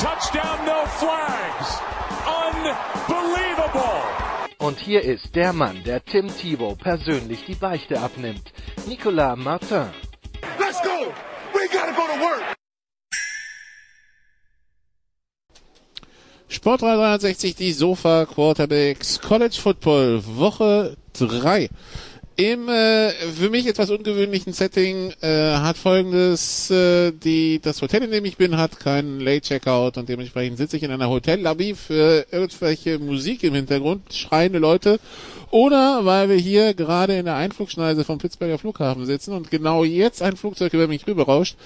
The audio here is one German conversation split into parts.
touchdown, no flags. Unbelievable. Und hier ist der Mann, der Tim Thibault persönlich die Beichte abnimmt. Nicolas Martin. Let's go. We gotta go to work. Sport 360, die Sofa Quarterbacks College Football Woche 3. Im äh, für mich etwas ungewöhnlichen Setting äh, hat folgendes, äh, die, das Hotel, in dem ich bin, hat keinen Late Checkout und dementsprechend sitze ich in einer Hotellobby für irgendwelche Musik im Hintergrund, schreiende Leute oder weil wir hier gerade in der Einflugschneise vom Pittsburgher Flughafen sitzen und genau jetzt ein Flugzeug über mich rüberrauscht.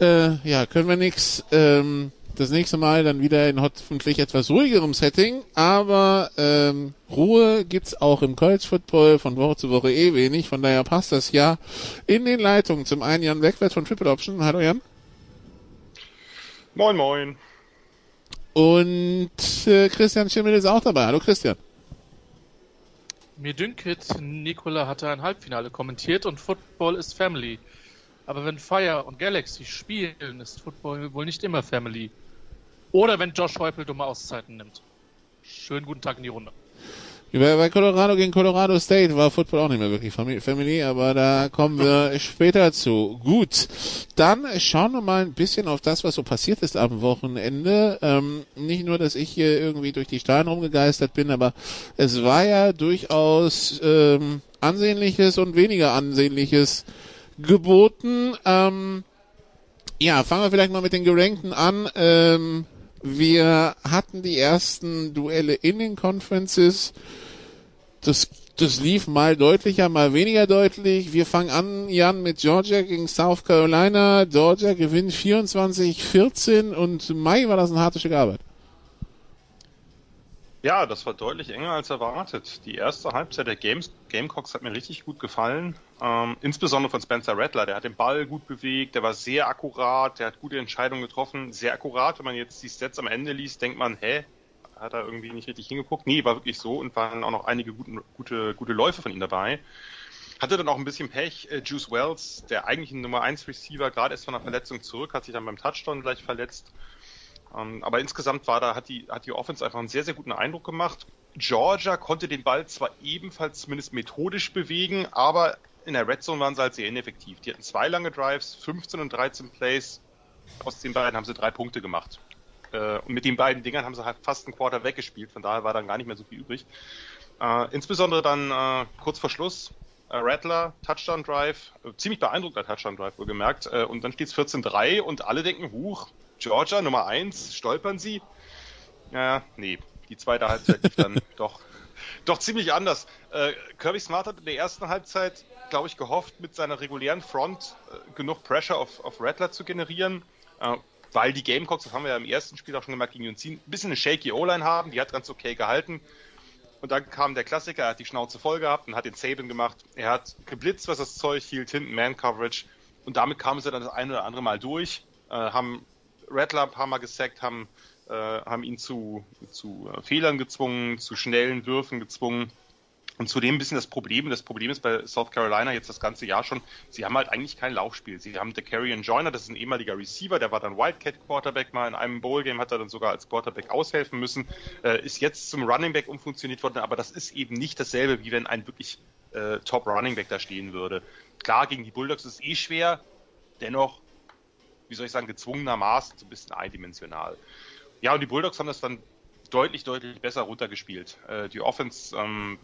Äh, ja, können wir nix. Ähm, das nächste Mal dann wieder in hoffentlich etwas ruhigerem Setting, aber ähm, Ruhe gibt's auch im College Football von Woche zu Woche eh wenig, von daher passt das ja in den Leitungen. Zum einen Jan Wegwert von Triple Option. Hallo Jan. Moin moin. Und äh, Christian Schimmel ist auch dabei. Hallo Christian. Mir dünket, Nikola hatte ein Halbfinale kommentiert und Football ist Family. Aber wenn Fire und Galaxy spielen, ist Football wohl nicht immer Family. Oder wenn Josh Heupel dumme Auszeiten nimmt. Schönen guten Tag in die Runde. Bei Colorado gegen Colorado State war Football auch nicht mehr wirklich Family, aber da kommen wir später zu. Gut, dann schauen wir mal ein bisschen auf das, was so passiert ist am Wochenende. Ähm, nicht nur, dass ich hier irgendwie durch die Staaten rumgegeistert bin, aber es war ja durchaus ähm, ansehnliches und weniger ansehnliches geboten. Ähm, ja, fangen wir vielleicht mal mit den Gerankten an. Ähm, wir hatten die ersten Duelle in den Conferences. Das, das lief mal deutlicher, mal weniger deutlich. Wir fangen an, Jan, mit Georgia gegen South Carolina. Georgia gewinnt 24-14 und Mai war das ein hartes Stück Arbeit. Ja, das war deutlich enger als erwartet. Die erste Halbzeit der Games, Gamecocks hat mir richtig gut gefallen. Ähm, insbesondere von Spencer Rattler. Der hat den Ball gut bewegt, der war sehr akkurat, der hat gute Entscheidungen getroffen. Sehr akkurat, wenn man jetzt die Stats am Ende liest, denkt man, hä, hat er irgendwie nicht richtig hingeguckt? Nee, war wirklich so und waren auch noch einige guten, gute, gute Läufe von ihm dabei. Hatte dann auch ein bisschen Pech. Äh, Juice Wells, der eigentliche Nummer 1 Receiver, gerade erst von einer Verletzung zurück, hat sich dann beim Touchdown gleich verletzt. Ähm, aber insgesamt war da, hat die, hat die Offense einfach einen sehr, sehr guten Eindruck gemacht. Georgia konnte den Ball zwar ebenfalls zumindest methodisch bewegen, aber in der Red Zone waren sie halt sehr ineffektiv. Die hatten zwei lange Drives, 15 und 13 Plays. Aus den beiden haben sie drei Punkte gemacht. Äh, und mit den beiden Dingern haben sie halt fast einen Quarter weggespielt, von daher war dann gar nicht mehr so viel übrig. Äh, insbesondere dann äh, kurz vor Schluss Rattler, Touchdown Drive, ziemlich beeindruckter Touchdown Drive wohlgemerkt. und dann steht es 14-3 und alle denken, huch, Georgia Nummer 1, stolpern sie? Ja, nee, die zweite Halbzeit lief dann doch, doch ziemlich anders. Äh, Kirby Smart hat in der ersten Halbzeit, glaube ich, gehofft, mit seiner regulären Front äh, genug Pressure auf, auf Rattler zu generieren, äh, weil die Gamecocks, das haben wir ja im ersten Spiel auch schon gemerkt, gegen UNC, ein bisschen eine shaky O-Line haben, die hat ganz okay gehalten. Und dann kam der Klassiker, er hat die Schnauze voll gehabt und hat den Saban gemacht. Er hat geblitzt, was das Zeug hielt, hinten Man-Coverage. Und damit kamen sie dann das ein oder andere Mal durch, äh, haben Rattler ein paar Mal gesackt, haben, äh, haben ihn zu, zu äh, Fehlern gezwungen, zu schnellen Würfen gezwungen. Und zudem ein bisschen das Problem, das Problem ist bei South Carolina jetzt das ganze Jahr schon, sie haben halt eigentlich kein Laufspiel. Sie haben DeCarrion Joyner, das ist ein ehemaliger Receiver, der war dann Wildcat Quarterback mal in einem Bowl-Game, hat er dann sogar als Quarterback aushelfen müssen, äh, ist jetzt zum Running Back umfunktioniert worden, aber das ist eben nicht dasselbe, wie wenn ein wirklich äh, Top Running Back da stehen würde. Klar, gegen die Bulldogs ist es eh schwer, dennoch wie soll ich sagen, gezwungenermaßen so ein bisschen eindimensional. Ja, und die Bulldogs haben das dann deutlich, deutlich besser runtergespielt. Äh, die Offense ähm,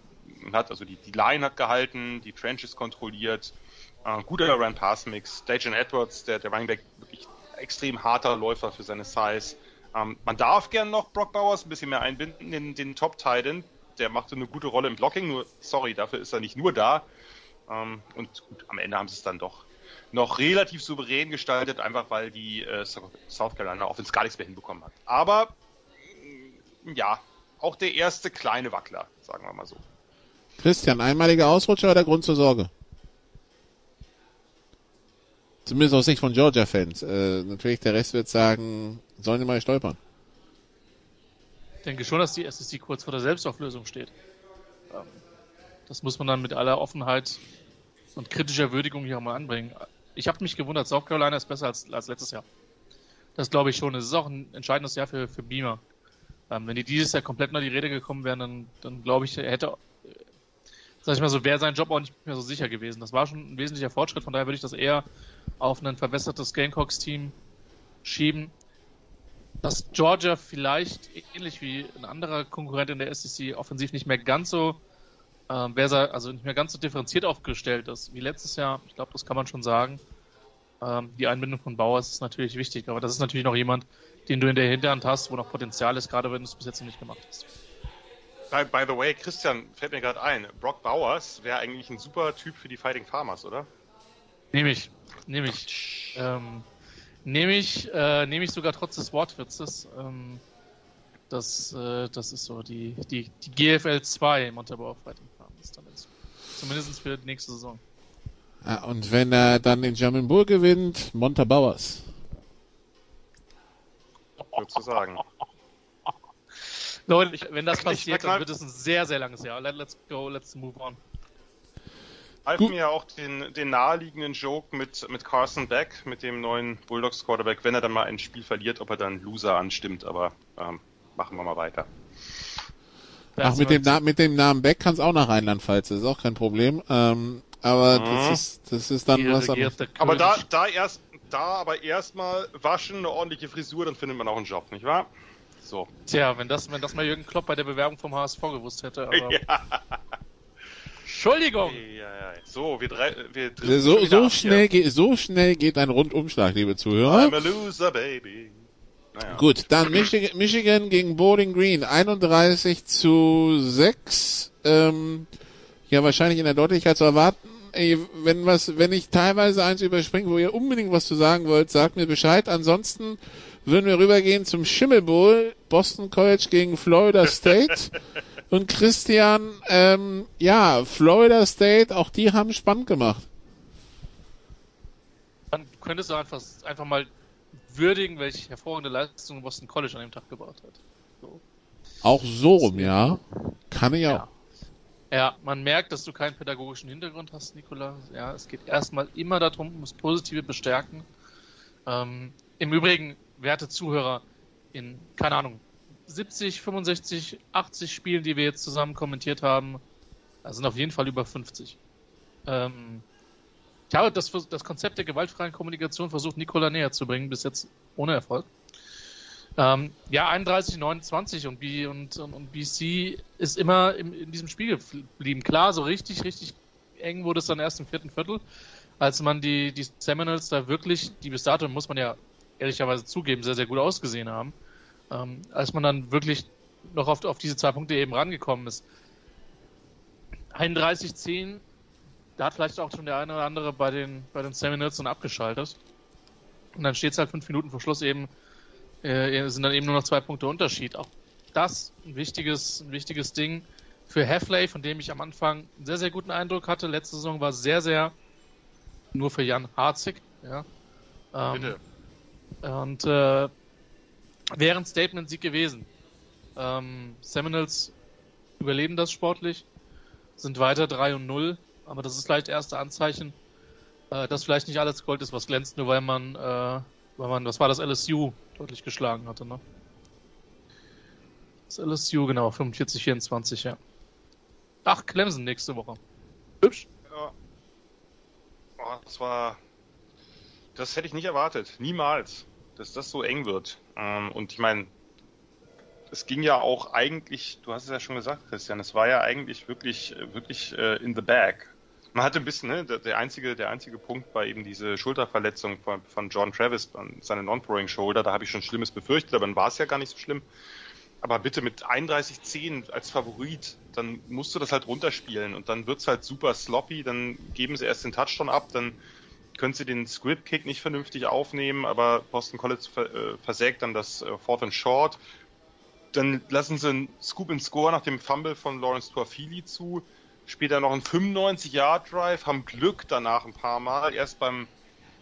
hat, also die, die Line hat gehalten, die Trenches kontrolliert, äh, guter Run-Pass-Mix. Dajan Edwards, der, der Running Back, wirklich extrem harter Läufer für seine Size. Ähm, man darf gern noch Brock Bowers ein bisschen mehr einbinden, den, den Top-Titan. Der machte eine gute Rolle im Blocking, nur, sorry, dafür ist er nicht nur da. Ähm, und gut, am Ende haben sie es dann doch noch relativ souverän gestaltet, einfach weil die äh, South Carolina Offense gar nichts mehr hinbekommen hat. Aber mm, ja, auch der erste kleine Wackler, sagen wir mal so. Christian, einmaliger Ausrutscher oder Grund zur Sorge? Zumindest aus Sicht von Georgia-Fans. Äh, natürlich, der Rest wird sagen, sollen sie mal stolpern. Ich denke schon, dass die SEC kurz vor der Selbstauflösung steht. Ähm, das muss man dann mit aller Offenheit und kritischer Würdigung hier auch mal anbringen. Ich habe mich gewundert, South Carolina ist besser als, als letztes Jahr. Das glaube ich schon. Es ist auch ein entscheidendes Jahr für, für Beamer. Ähm, wenn die dieses Jahr komplett nach die Rede gekommen wären, dann, dann glaube ich, hätte, sag ich mal so, wäre sein Job auch nicht mehr so sicher gewesen. Das war schon ein wesentlicher Fortschritt, von daher würde ich das eher auf ein verbessertes Gamecocks-Team schieben. Dass Georgia vielleicht ähnlich wie ein anderer Konkurrent in der SEC offensiv nicht mehr ganz so ähm, wer also nicht mehr ganz so differenziert aufgestellt ist wie letztes Jahr. Ich glaube, das kann man schon sagen. Ähm, die Einbindung von Bauers ist natürlich wichtig, aber das ist natürlich noch jemand, den du in der Hinterhand hast, wo noch Potenzial ist, gerade wenn du es bis jetzt noch nicht gemacht hast. By, by the way, Christian, fällt mir gerade ein, Brock Bowers wäre eigentlich ein super Typ für die Fighting Farmers, oder? Nehme ich. Nehme ich. Ähm, nehme ich, äh, nehme ich sogar trotz des Wortwitzes. Ähm, das, äh, das ist so die, die, die GFL 2 Montabaur Fighting Dann ist. Zumindest für die nächste Saison. Ja, und wenn er dann den German Bull gewinnt, Montabauers. Sozusagen. Leute, wenn das passiert, dann wird es ein sehr, sehr langes Jahr. Let's go, let's move on. Halten mir auch den, den naheliegenden Joke mit, mit Carson Beck, mit dem neuen Bulldogs Quarterback, wenn er dann mal ein Spiel verliert, ob er dann Loser anstimmt, aber ähm, machen wir mal weiter. Ach, mit dem, Na mit dem Namen Beck kann es auch nach Rheinland-Pfalz, das ist auch kein Problem. Ähm, aber mhm. das ist, das ist dann was anderes. Aber da, da erst, da aber erstmal waschen, eine ordentliche Frisur, dann findet man auch einen Job, nicht wahr? So. Tja, wenn das, wenn das mal Jürgen Klopp bei der Bewerbung vom HSV gewusst hätte, aber. Ja. Entschuldigung! Ja, ja. So, wir drei, wir so, so schnell geht, so schnell geht ein Rundumschlag, liebe Zuhörer. I'm a loser, baby. Naja. Gut, dann Michigan, Michigan gegen Bowling Green, 31 zu 6. Ähm, ja, wahrscheinlich in der Deutlichkeit zu erwarten. Ey, wenn was, wenn ich teilweise eins überspringe, wo ihr unbedingt was zu sagen wollt, sagt mir Bescheid. Ansonsten würden wir rübergehen zum Schimmel Bowl, Boston College gegen Florida State. Und Christian, ähm, ja, Florida State, auch die haben spannend gemacht. Dann könntest du einfach, einfach mal würdigen, welche hervorragende Leistung Boston College an dem Tag gebracht hat. So. Auch so rum, ja. Kann ich auch. Ja. Ja, man merkt, dass du keinen pädagogischen Hintergrund hast, Nikola. Ja, es geht erstmal immer darum, ums Positive bestärken. Ähm, Im Übrigen, werte Zuhörer, in, keine Ahnung, 70, 65, 80 Spielen, die wir jetzt zusammen kommentiert haben, da sind auf jeden Fall über 50. Ähm, habe das, das Konzept der gewaltfreien Kommunikation versucht, Nikola näher zu bringen, bis jetzt ohne Erfolg. Ähm, ja, 31, 29 und, B, und, und, und BC ist immer im, in diesem Spiel geblieben. Klar, so richtig, richtig eng wurde es dann erst im vierten Viertel, als man die, die Seminoles da wirklich, die bis dato, muss man ja ehrlicherweise zugeben, sehr, sehr gut ausgesehen haben. Ähm, als man dann wirklich noch auf, auf diese zwei Punkte eben rangekommen ist. 31-10, da hat vielleicht auch schon der eine oder andere bei den, bei den dann abgeschaltet. Und dann steht es halt fünf Minuten vor Schluss eben äh, sind dann eben nur noch zwei Punkte Unterschied. Auch das ein wichtiges, ein wichtiges Ding für Heffley, von dem ich am Anfang einen sehr, sehr guten Eindruck hatte. Letzte Saison war sehr, sehr nur für Jan Harzig. Ja. Ähm, Bitte. Und äh, wäre ein Statement-Sieg gewesen. Ähm, Seminoles überleben das sportlich, sind weiter 3 und 0, aber das ist vielleicht erste Anzeichen, äh, dass vielleicht nicht alles Gold ist, was glänzt, nur weil man, äh, weil man, was war das LSU deutlich geschlagen hatte, ne? Das LSU, genau, 45-24, ja. Ach, Clemson nächste Woche. Hübsch. Ja. Oh, das war. Das hätte ich nicht erwartet. Niemals. Dass das so eng wird. Ähm, und ich meine, es ging ja auch eigentlich, du hast es ja schon gesagt, Christian, es war ja eigentlich wirklich, wirklich äh, in the bag. Man hatte ein bisschen, ne, der, einzige, der einzige Punkt war eben diese Schulterverletzung von, von John Travis, seine Non-Throwing Shoulder, da habe ich schon Schlimmes befürchtet, aber dann war es ja gar nicht so schlimm. Aber bitte mit 31-10 als Favorit, dann musst du das halt runterspielen und dann wird's halt super sloppy, dann geben sie erst den Touchdown ab, dann können sie den Squib Kick nicht vernünftig aufnehmen, aber Boston College äh, versägt dann das äh, Fourth and Short. Dann lassen sie einen Scoop and Score nach dem Fumble von Lawrence Tuafili zu. Später noch einen 95-Yard-Drive, haben Glück danach ein paar Mal. Erst beim,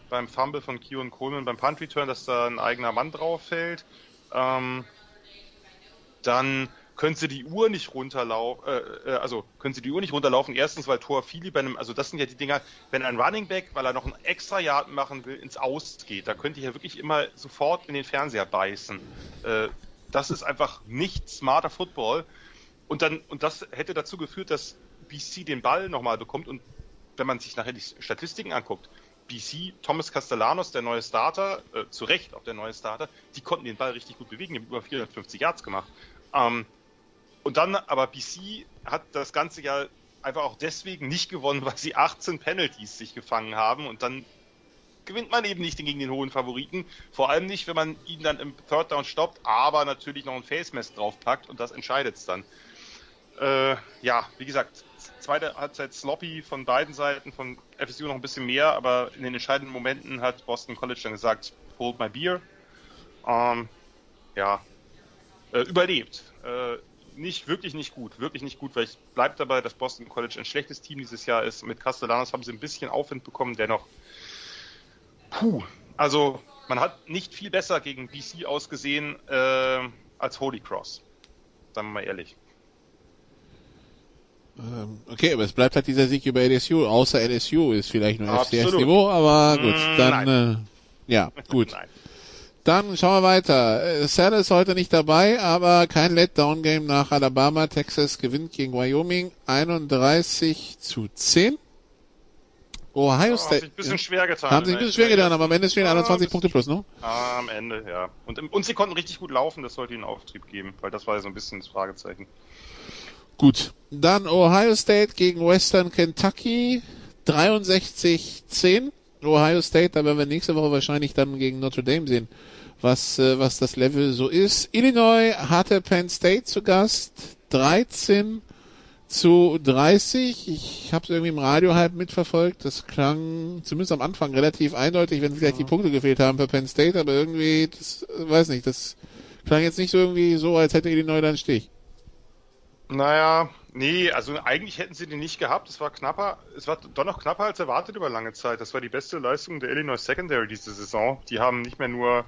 beim Fumble von Kieran Coleman beim Punt Return, dass da ein eigener Mann drauf fällt. Ähm, dann können sie die Uhr nicht runterlaufen, äh, äh, also können sie die Uhr nicht runterlaufen. Erstens, weil Tor Fili bei einem, also das sind ja die Dinger, wenn ein Running Back, weil er noch ein extra Yard machen will, ins Aus geht, da könnte ich ja wirklich immer sofort in den Fernseher beißen. Äh, das ist einfach nicht smarter Football. Und dann, und das hätte dazu geführt, dass BC den Ball nochmal bekommt und wenn man sich nachher die Statistiken anguckt, BC, Thomas Castellanos, der neue Starter, äh, zu Recht auch der neue Starter, die konnten den Ball richtig gut bewegen, die haben über 450 Yards gemacht. Ähm, und dann, aber BC hat das ganze Jahr einfach auch deswegen nicht gewonnen, weil sie 18 Penalties sich gefangen haben und dann gewinnt man eben nicht gegen den hohen Favoriten. Vor allem nicht, wenn man ihn dann im Third Down stoppt, aber natürlich noch ein Face Mask draufpackt und das entscheidet es dann. Äh, ja, wie gesagt, zweite Halbzeit sloppy von beiden Seiten, von FSU noch ein bisschen mehr, aber in den entscheidenden Momenten hat Boston College dann gesagt, hold my beer. Ähm, ja, äh, überlebt. Äh, nicht, wirklich nicht gut, wirklich nicht gut, weil ich bleibe dabei, dass Boston College ein schlechtes Team dieses Jahr ist. Mit Castellanos haben sie ein bisschen Aufwind bekommen, dennoch, puh, also man hat nicht viel besser gegen BC ausgesehen äh, als Holy Cross. Sagen wir mal ehrlich. Ähm, okay, aber es bleibt halt dieser Sieg über LSU, außer LSU ist vielleicht nur FCS-Niveau, aber gut, mm, dann, äh, ja, gut. Nein. Dann schauen wir weiter. Äh, Sal ist heute nicht dabei, aber kein Letdown-Game nach Alabama. Texas gewinnt gegen Wyoming 31 zu 10. Ohio State. Haben sich ein bisschen schwer getan. Haben sich ein bisschen schwer getan, aber am Ende stehen 21 Punkte plus, ne? Am Ende, ja. Und, und sie konnten richtig gut laufen, das sollte ihnen Auftrieb geben, weil das war ja so ein bisschen das Fragezeichen. Gut. Dann Ohio State gegen Western Kentucky 63-10. Ohio State, da werden wir nächste Woche wahrscheinlich dann gegen Notre Dame sehen, was, äh, was das Level so ist. Illinois hatte Penn State zu Gast, 13 zu 30. Ich habe es irgendwie im Radio halb mitverfolgt. Das klang zumindest am Anfang relativ eindeutig, wenn vielleicht die Punkte gefehlt haben für Penn State, aber irgendwie, das weiß nicht, das klang jetzt nicht so irgendwie so, als hätte Illinois dann Stich. Naja, nee, also eigentlich hätten sie den nicht gehabt. Es war knapper, es war doch noch knapper als erwartet über lange Zeit. Das war die beste Leistung der Illinois Secondary diese Saison. Die haben nicht mehr nur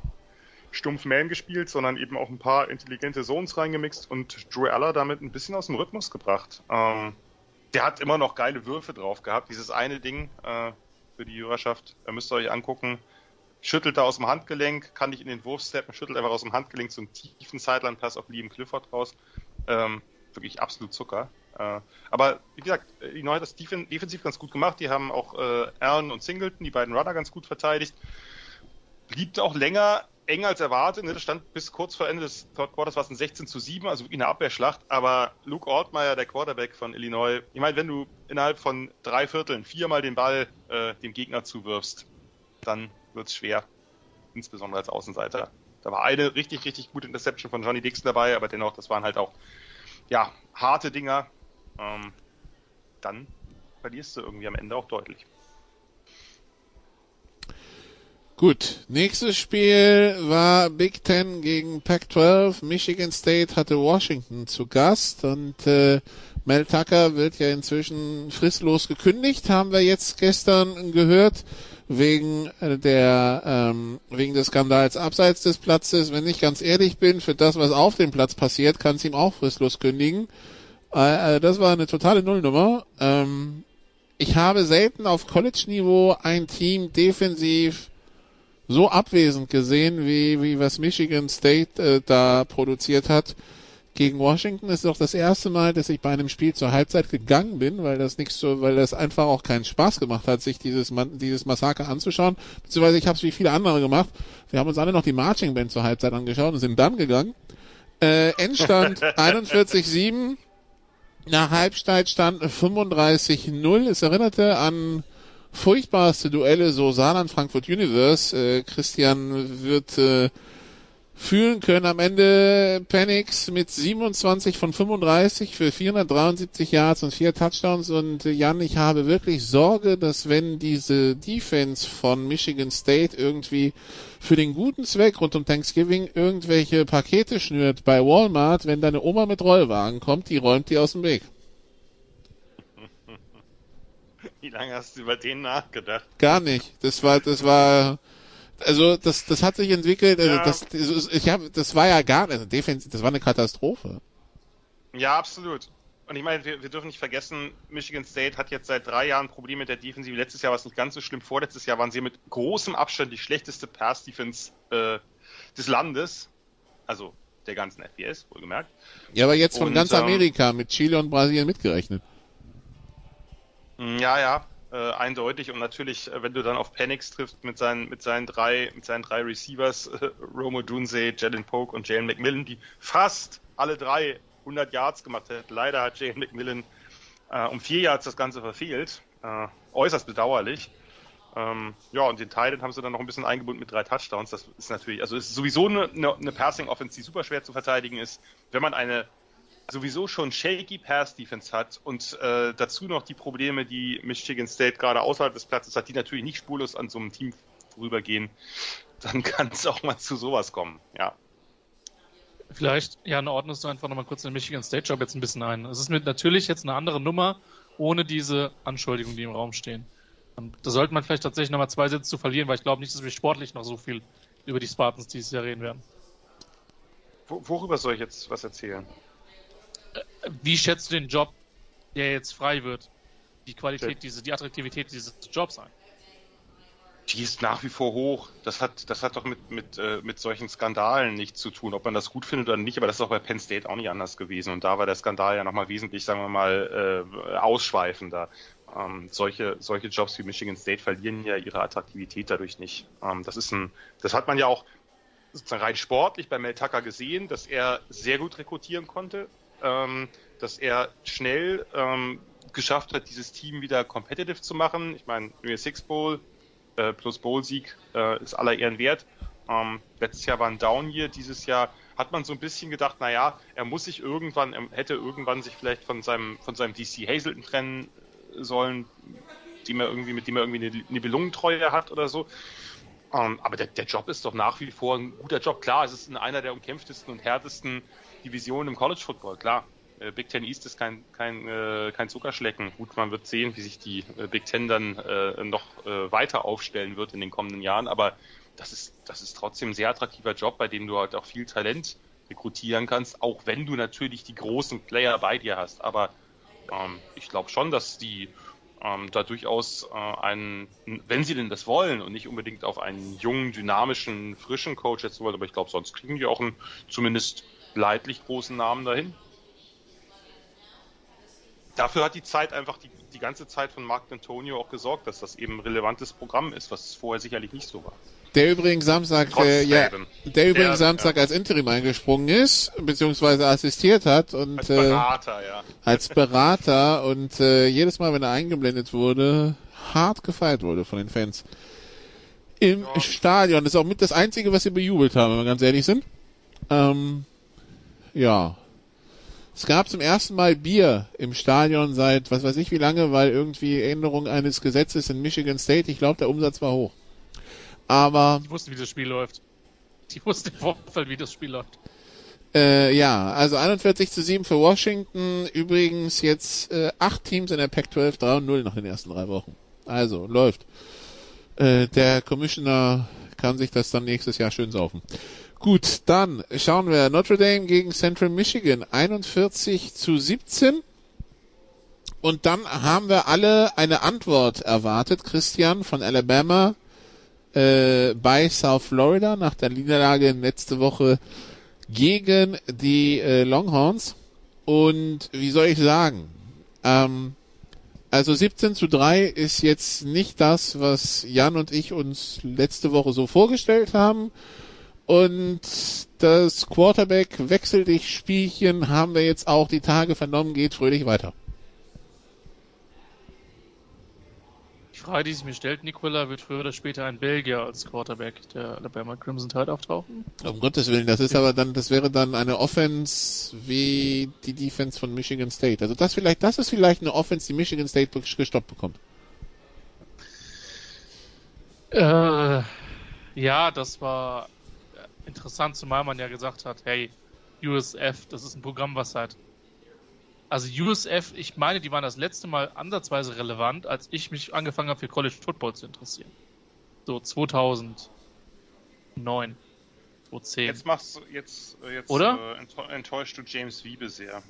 stumpf Man gespielt, sondern eben auch ein paar intelligente Zones reingemixt und Drew Aller damit ein bisschen aus dem Rhythmus gebracht. Ähm, der hat immer noch geile Würfe drauf gehabt. Dieses eine Ding äh, für die Hörerschaft, da müsst ihr euch angucken. Schüttelt da aus dem Handgelenk, kann nicht in den Wurf steppen, schüttelt einfach aus dem Handgelenk so einen tiefen Sideline-Pass auf Liam Clifford raus. Ähm, wirklich absolut Zucker. Äh, aber wie gesagt, Illinois hat das Defen defensiv ganz gut gemacht. Die haben auch äh, Allen und Singleton, die beiden Runner, ganz gut verteidigt. Blieb auch länger eng als erwartet. Ne? Das stand bis kurz vor Ende des Third Quarters war es ein 16 zu 7, also wirklich eine Abwehrschlacht. Aber Luke Altmaier, der Quarterback von Illinois, ich meine, wenn du innerhalb von drei Vierteln viermal den Ball äh, dem Gegner zuwirfst, dann wird es schwer. Insbesondere als Außenseiter. Da war eine richtig, richtig gute Interception von Johnny Dixon dabei, aber dennoch, das waren halt auch ja, harte Dinger, ähm, dann verlierst du irgendwie am Ende auch deutlich. Gut, nächstes Spiel war Big Ten gegen Pac-12. Michigan State hatte Washington zu Gast und äh, Mel Tucker wird ja inzwischen fristlos gekündigt, haben wir jetzt gestern gehört wegen äh, der ähm, wegen des Skandals abseits des Platzes. Wenn ich ganz ehrlich bin, für das, was auf dem Platz passiert, kann es ihm auch fristlos kündigen. Äh, äh, das war eine totale Nullnummer. Ähm, ich habe selten auf College-Niveau ein Team defensiv so abwesend gesehen, wie, wie was Michigan State äh, da produziert hat gegen Washington ist doch das erste Mal, dass ich bei einem Spiel zur Halbzeit gegangen bin, weil das nicht so, weil das einfach auch keinen Spaß gemacht hat, sich dieses dieses Massaker anzuschauen. Beziehungsweise ich habe es wie viele andere gemacht. Wir haben uns alle noch die Marching Band zur Halbzeit angeschaut und sind dann gegangen. Äh, Endstand 41-7. Nach Halbzeit stand 35-0. Es erinnerte an furchtbarste Duelle, so Saarland Frankfurt Universe. Äh, Christian wird äh, fühlen können. Am Ende Penix mit 27 von 35 für 473 Yards und vier Touchdowns. Und äh, Jan, ich habe wirklich Sorge, dass wenn diese Defense von Michigan State irgendwie für den guten Zweck rund um Thanksgiving irgendwelche Pakete schnürt bei Walmart, wenn deine Oma mit Rollwagen kommt, die räumt die aus dem Weg. Wie lange hast du über den nachgedacht? Gar nicht. Das war, das war, also das, das hat sich entwickelt. Also Ja. das, ich habe, das war ja gar, also defensiv, das war eine Katastrophe. Ja, absolut. Und ich meine, wir, wir dürfen nicht vergessen, Michigan State hat jetzt seit drei Jahren Probleme mit der Defensive. Letztes Jahr war es nicht ganz so schlimm. Vorletztes Jahr waren sie mit großem Abstand die schlechteste Pass-Defense äh, des Landes. Also der ganzen FBS, wohlgemerkt. Ja, aber jetzt von Und, ganz ähm, Amerika mit Chile und Brasilien mitgerechnet. Ja, ja, äh, eindeutig. Und natürlich, äh, wenn du dann auf Penix triffst mit seinen, mit seinen drei, mit seinen drei Receivers, äh, Romo Dunze, Jalen Polk und Jalen McMillan, die fast alle drei 100 Yards gemacht hätten. Leider hat Jalen McMillan äh, um vier Yards das Ganze verfehlt. Äh, äußerst bedauerlich. Ähm, ja, und den Titan haben sie dann noch ein bisschen eingebunden mit drei Touchdowns. Das ist natürlich, also ist sowieso eine, eine, eine Passing-Offense, die super schwer zu verteidigen ist. Wenn man eine sowieso schon shaky Pass-Defense hat und äh, dazu noch die Probleme, die Michigan State gerade außerhalb des Platzes hat, die natürlich nicht spurlos an so einem Team vorübergehen, dann kann es auch mal zu sowas kommen. Ja. Vielleicht, ja, ordnest du einfach nochmal kurz den Michigan State Job jetzt ein bisschen ein. Es ist mit natürlich jetzt eine andere Nummer, ohne diese Anschuldigungen, die im Raum stehen. Und da sollte man vielleicht tatsächlich nochmal zwei Sätze zu verlieren, weil ich glaube nicht, dass wir sportlich noch so viel über die Spartans dieses Jahr reden werden. Wo, worüber soll ich jetzt was erzählen? Wie schätzt du den Job, der jetzt frei wird? Die Qualität, diese, die Attraktivität dieses Jobs ein? Die ist nach wie vor hoch. Das hat, das hat doch mit, mit, äh, mit solchen Skandalen nichts zu tun, ob man das gut findet oder nicht, aber das ist auch bei Penn State auch nicht anders gewesen. Und da war der Skandal ja nochmal wesentlich, sagen wir mal, äh, ausschweifender. Ähm, solche, solche Jobs wie Michigan State verlieren ja ihre Attraktivität dadurch nicht. Ähm, das ist ein, das hat man ja auch sozusagen rein sportlich bei Mel Tucker gesehen, dass er sehr gut rekrutieren konnte, ähm, dass er schnell ähm, geschafft hat, dieses Team wieder competitive zu machen. Ich meine, New Year's Six Bowl äh, plus Bowl-Sieg äh, ist aller Ehren wert. Ähm, letztes Jahr war ein Down-Year, dieses Jahr hat man so ein bisschen gedacht, naja, er muss sich irgendwann, er hätte irgendwann sich vielleicht von seinem, von seinem DC Hazelton trennen sollen, dem er irgendwie, mit dem er irgendwie eine Nibelungentreue hat oder so. Ähm, aber der, der Job ist doch nach wie vor ein guter Job. Klar, es ist in einer der umkämpftesten und härtesten Divisionen im College Football, klar. Äh, Big Ten East ist kein, kein, äh, kein Zuckerschlecken. Gut, man wird sehen, wie sich die äh, Big Ten dann noch weiter aufstellen wird in den kommenden Jahren. Aber das ist, das ist trotzdem ein sehr attraktiver Job, bei dem du halt auch viel Talent rekrutieren kannst, auch wenn du natürlich die großen Player bei dir hast. Aber ähm, ich glaube schon, dass die ähm, da durchaus äh, einen, wenn sie denn das wollen und nicht unbedingt auf einen jungen, dynamischen, frischen Coach jetzt wollen, aber ich glaube, sonst kriegen die auch einen zumindest leidlich großen Namen dahin. Dafür hat die Zeit einfach die, die ganze Zeit von Mark Antonio auch gesorgt, dass das eben ein relevantes Programm ist, was vorher sicherlich nicht so war. Der übrigens Samstag, äh, ja, der übrigens Der, Samstag ja. als Interim eingesprungen ist, beziehungsweise assistiert hat und Als äh, Berater, ja. als Berater und äh, jedes Mal, wenn er eingeblendet wurde, hart gefeiert wurde von den Fans. Im Ja. Stadion. Das ist auch mit das Einzige, was sie bejubelt haben, wenn wir ganz ehrlich sind. Ähm, ja. Es gab zum ersten Mal Bier im Stadion seit was weiß ich wie lange, weil irgendwie Änderung eines Gesetzes in Michigan State, ich glaube, der Umsatz war hoch. Aber Die wussten, wie das Spiel läuft. Die wussten im Vorfeld, wie das Spiel läuft. Äh, ja, also 41 zu 7 für Washington. Übrigens jetzt äh, acht Teams in der Pac-12, 3 und 0 nach den ersten drei Wochen. Also, läuft. Äh, der Commissioner kann sich das dann nächstes Jahr schön saufen. Gut, dann schauen wir. Notre Dame gegen Central Michigan. 41 zu 17. Und dann haben wir alle eine Antwort erwartet. Christian von Alabama äh, bei South Florida nach der Niederlage letzte Woche gegen die äh, Longhorns. Und wie soll ich sagen? Ähm, also 17 zu 3 ist jetzt nicht das, was Jan und ich uns letzte Woche so vorgestellt haben. Und das Quarterback wechsel dich Spielchen haben wir jetzt auch die Tage vernommen, geht fröhlich weiter. Ich Frage, die sich mir stellt, Nicola, wird früher oder später ein Belgier als Quarterback der Alabama Crimson Tide auftauchen? Um Gottes Willen, das ist aber dann, das wäre dann eine Offense wie die Defense von Michigan State. Also das vielleicht, das ist vielleicht eine Offense, die Michigan State gestoppt bekommt. Äh, ja, das war interessant, zumal man ja gesagt hat, hey, USF, das ist ein Programm, was seit also USF, ich meine, die waren das letzte Mal ansatzweise relevant, als ich mich angefangen habe für College Football zu interessieren. So 2009, 2010. Jetzt machst du jetzt, äh, jetzt Oder? Äh, enttäuscht du James Wiebe sehr.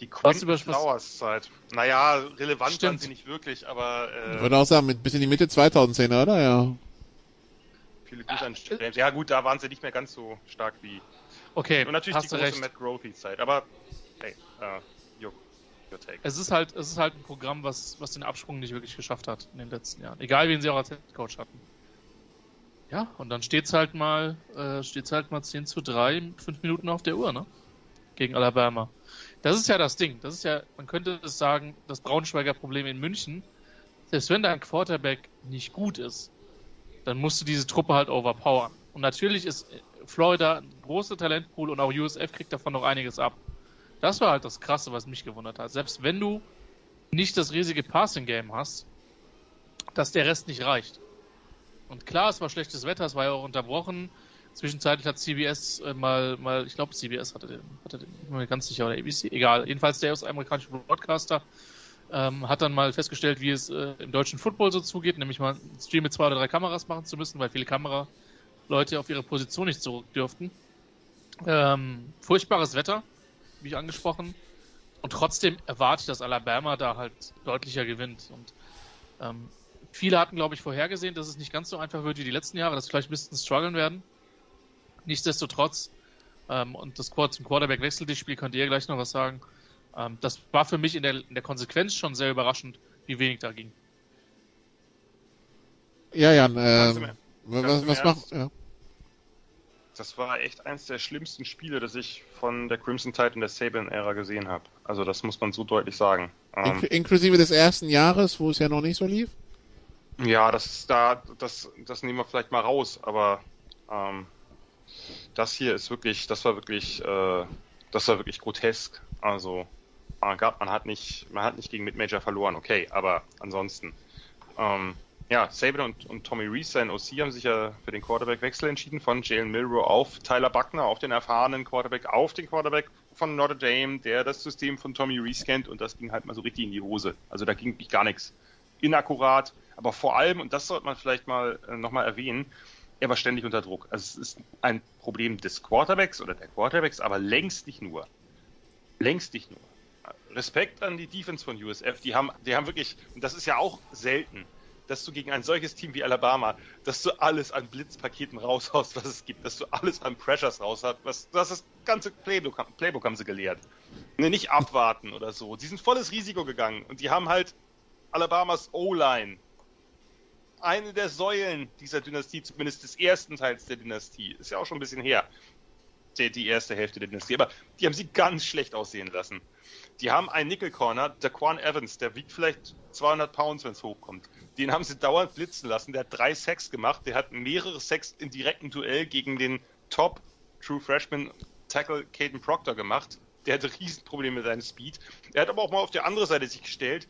Die Quentin Flowers Zeit. Naja, relevant Stimmt. waren sie nicht wirklich, aber Ich äh, würde auch sagen, mit bis in die Mitte 2010, oder? Ja. Viele Grüße an James. Ja gut, da waren sie nicht mehr ganz so stark wie. Okay, Und natürlich hast die du große recht. Matt Grothy Zeit. Aber hey, äh, your, your take. Es ist halt, es ist halt ein Programm, was, was den Absprung nicht wirklich geschafft hat in den letzten Jahren. Egal, wen sie auch als Head Coach hatten. Ja, und dann steht's halt mal, äh, steht's halt mal 10 zu 3, fünf Minuten auf der Uhr, ne? Gegen Alabama. Das ist ja das Ding. Das ist ja, man könnte es sagen, das Braunschweiger Problem in München. Selbst wenn dein Quarterback nicht gut ist, dann musst du diese Truppe halt overpowern. Und natürlich ist Florida ein großer Talentpool und auch USF kriegt davon noch einiges ab. Das war halt das Krasse, was mich gewundert hat. Selbst wenn du nicht das riesige Passing-Game hast, dass der Rest nicht reicht. Und klar, es war schlechtes Wetter, es war ja auch unterbrochen. Zwischenzeitlich hat CBS äh, mal, mal, ich glaube CBS hatte den, hatte den, ich bin mir ganz sicher, oder ABC, egal. Jedenfalls der US-amerikanische Broadcaster ähm, hat dann mal festgestellt, wie es äh, im deutschen Football so zugeht, nämlich mal einen Stream mit zwei oder drei Kameras machen zu müssen, weil viele Kameraleute auf ihre Position nicht zurück dürften. Ähm, furchtbares Wetter, wie ich angesprochen. Und trotzdem erwarte ich, dass Alabama da halt deutlicher gewinnt. Und ähm, viele hatten, glaube ich, vorhergesehen, dass es nicht ganz so einfach wird wie die letzten Jahre, dass sie vielleicht ein bisschen strugglen werden. Nichtsdestotrotz, ähm, und das Quad- zum Quarterback-Wechsel, das Spiel könnt ihr gleich noch was sagen. Ähm, das war für mich in der, in der Konsequenz schon sehr überraschend, wie wenig da ging. Ja, Jan, mir- was, was macht, ja. Das war echt eins der schlimmsten Spiele, das ich von der Crimson Tide in der Saban-Ära gesehen habe. Also das muss man so deutlich sagen. Ähm, Ink inklusive des ersten Jahres, wo es ja noch nicht so lief? Ja, das ist da, das, das nehmen wir vielleicht mal raus, aber ähm, das hier ist wirklich, das war wirklich, äh, das war wirklich grotesk. Also man, gab, man hat nicht, man hat nicht gegen Mid-Major verloren, okay, aber ansonsten. Ähm, ja, Saban und, und Tommy Reese, sein OC, haben sich ja für den Quarterback-Wechsel entschieden von Jalen Milrow auf Tyler Buckner, auf den erfahrenen Quarterback, auf den Quarterback von Notre Dame, der das System von Tommy Reese kennt und das ging halt mal so richtig in die Hose. Also da ging gar nichts. Inakkurat, aber vor allem, und das sollte man vielleicht mal äh, nochmal erwähnen, er war ständig unter Druck. Also es ist ein Problem des Quarterbacks oder der Quarterbacks, aber längst nicht nur. Längst nicht nur. Respekt an die Defense von USF. Die haben, die haben wirklich, und das ist ja auch selten, dass du gegen ein solches Team wie Alabama, dass du alles an Blitzpaketen raushaust, was es gibt, dass du alles an Pressures raushaust, was, das das ganze Playbook, Playbook haben sie gelehrt. Ne, nicht abwarten oder so. Die sind volles Risiko gegangen und die haben halt Alabamas O-Line. Eine der Säulen dieser Dynastie, zumindest des ersten Teils der Dynastie. Ist ja auch schon ein bisschen her. Die, die erste Hälfte der Dynastie. Aber die haben sie ganz schlecht aussehen lassen. Die haben einen Nickel Corner, Daquan Evans, der wiegt vielleicht 200 Pounds, wenn es hochkommt. Den haben sie dauernd blitzen lassen. Der hat drei Sacks gemacht. Der hat mehrere Sacks in direktem Duell gegen den Top True Freshman Tackle Caden Proctor gemacht. Der hatte Riesenprobleme mit seinem Speed. Er hat aber auch mal auf der andere Seite sich gestellt.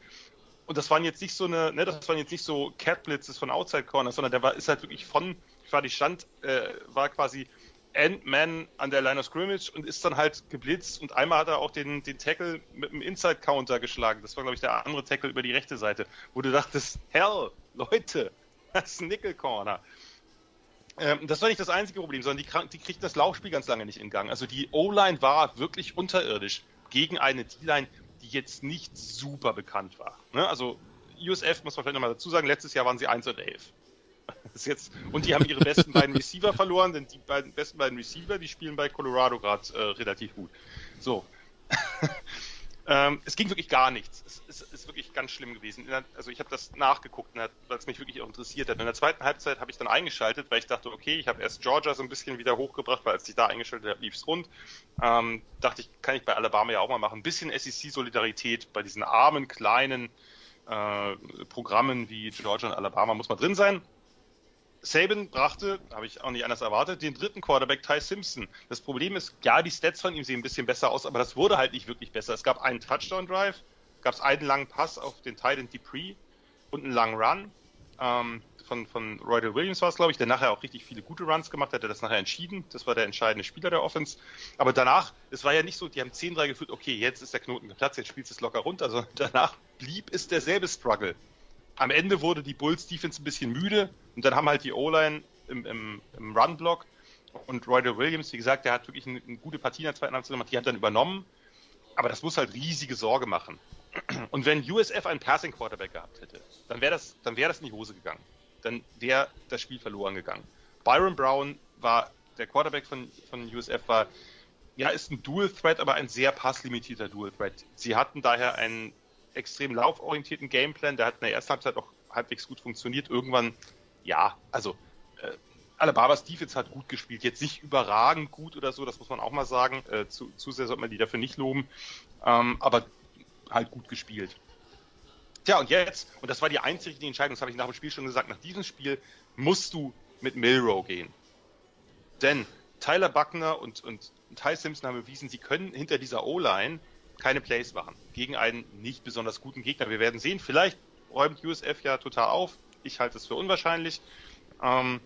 Und das waren jetzt nicht so eine, ne, das waren jetzt nicht so Cat Blitzes von Outside Corner, sondern der war, ist halt wirklich von, quasi stand, äh, war quasi Ant-Man an der Line of Scrimmage und ist dann halt geblitzt und einmal hat er auch den, den Tackle mit einem Inside-Counter geschlagen. Das war, glaube ich, der andere Tackle über die rechte Seite, wo du dachtest, hell, Leute, das ist ein Nickel-Corner. Ähm, das war nicht das einzige Problem, sondern die, die kriegten das Laufspiel ganz lange nicht in Gang. Also die O-Line war wirklich unterirdisch gegen eine D-Line, die jetzt nicht super bekannt war. Ne? Also USF muss man vielleicht nochmal dazu sagen, letztes Jahr waren sie 1 und 11. Jetzt, und die haben ihre besten beiden Receiver verloren, denn die beiden, besten beiden Receiver, die spielen bei Colorado gerade äh, relativ gut. So. ähm, es ging wirklich gar nichts. Es, es ist wirklich ganz schlimm gewesen. Der, also ich habe das nachgeguckt, weil es mich wirklich auch interessiert hat. In der zweiten Halbzeit habe ich dann eingeschaltet, weil ich dachte, okay, ich habe erst Georgia so ein bisschen wieder hochgebracht, weil als ich da eingeschaltet habe, lief es rund. Ähm, dachte ich, kann ich bei Alabama ja auch mal machen. Ein bisschen SEC-Solidarität bei diesen armen, kleinen äh, Programmen wie Georgia und Alabama muss man drin sein. Saban brachte, habe ich auch nicht anders erwartet, den dritten Quarterback Ty Simpson. Das Problem ist, ja, die Stats von ihm sehen ein bisschen besser aus, aber das wurde halt nicht wirklich besser. Es gab einen Touchdown-Drive, gab es einen langen Pass auf den Titan Dupree und einen langen Run. Ähm, von, von Roydell Williams war es, glaube ich, der nachher auch richtig viele gute Runs gemacht hat, der das nachher entschieden. Das war der entscheidende Spieler der Offense. Aber danach, es war ja nicht so, die haben 10-3 geführt, okay, jetzt ist der Knoten geplatzt, jetzt spielst du es locker runter, sondern danach blieb es derselbe Struggle. Am Ende wurde die Bulls Defense ein bisschen müde und dann haben halt die O-Line im, im, im Run-Block und Roydell Williams, wie gesagt, der hat wirklich eine, eine gute Partie in der zweiten Halbzeit gemacht, die hat dann übernommen. Aber das muss halt riesige Sorge machen. Und wenn USF einen Passing Quarterback gehabt hätte, dann wäre das, dann das in die Hose gegangen dann wäre das Spiel verloren gegangen. Byron Brown war, der Quarterback von, von USF war, ja, ist ein Dual Threat, aber ein sehr passlimitierter Dual Threat. Sie hatten daher einen extrem lauforientierten Gameplan, der hat in der ersten Halbzeit auch halbwegs gut funktioniert. Irgendwann, ja, also äh, Alabamas Defense hat gut gespielt, jetzt nicht überragend gut oder so, das muss man auch mal sagen. Äh, zu, zu sehr sollte man die dafür nicht loben, ähm, aber halt gut gespielt. Tja, und jetzt, und das war die einzige Entscheidung, das habe ich nach dem Spiel schon gesagt, nach diesem Spiel musst du mit Milrow gehen. Denn Tyler Buckner und, und Ty Simpson haben bewiesen, sie können hinter dieser O-Line keine Plays machen. Gegen einen nicht besonders guten Gegner. Wir werden sehen, vielleicht räumt USF ja total auf. Ich halte es für unwahrscheinlich. Ähm,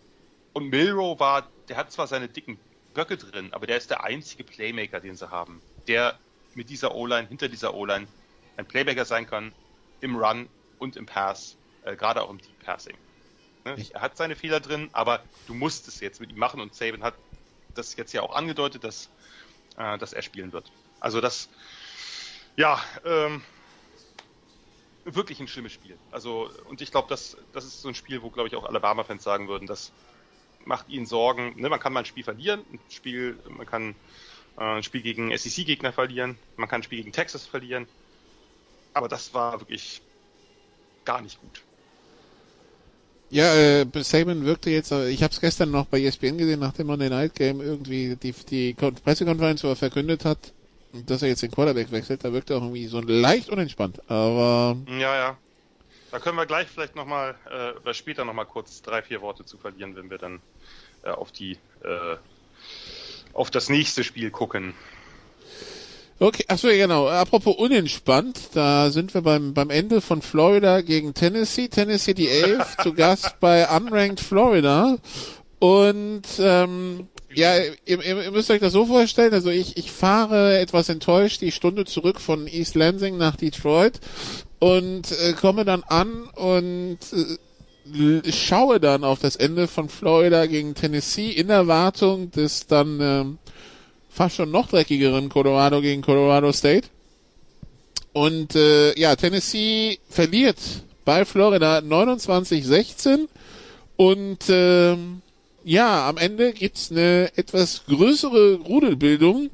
und Milrow war, der hat zwar seine dicken Böcke drin, aber der ist der einzige Playmaker, den sie haben, der mit dieser O-Line, hinter dieser O-Line ein Playmaker sein kann, im Run und im Pass, äh, gerade auch im Deep Passing. Ne? Er hat seine Fehler drin, aber du musst es jetzt mit ihm machen und Saban hat das jetzt ja auch angedeutet, dass, äh, dass er spielen wird. Also das, ja, ähm, wirklich ein schlimmes Spiel. Also, und ich glaube, das, das ist so ein Spiel, wo, glaube ich, auch Alabama-Fans sagen würden, das macht ihnen Sorgen. Ne, man kann mal ein Spiel verlieren, ein Spiel, man kann äh, ein Spiel gegen SEC-Gegner verlieren, man kann ein Spiel gegen Texas verlieren, aber das war wirklich gar nicht gut. Ja, äh, Saban wirkte jetzt, äh, ich habe es gestern noch bei ESPN gesehen, nach dem Monday Night Game irgendwie die, die Pressekonferenz, wo er verkündet hat, dass er jetzt den Quarterback wechselt, da wirkte er auch irgendwie so leicht unentspannt, aber... Ja, ja. Da können wir gleich vielleicht nochmal, äh, oder später nochmal kurz drei, vier Worte zu verlieren, wenn wir dann äh, auf die, äh, auf das nächste Spiel gucken. Okay, achso, genau. Apropos unentspannt, da sind wir beim, beim Ende von Florida gegen Tennessee. Tennessee die Elf zu Gast bei Unranked Florida. Und ähm, ja, ihr, ihr müsst euch das so vorstellen, also ich, ich fahre etwas enttäuscht die Stunde zurück von East Lansing nach Detroit und äh, komme dann an und äh, schaue dann auf das Ende von Florida gegen Tennessee in Erwartung des dann ähm, fast schon noch dreckigeren Colorado gegen Colorado State. Und äh, ja, Tennessee verliert bei Florida 29-16 und äh, ja, am Ende gibt's eine etwas größere Rudelbildung,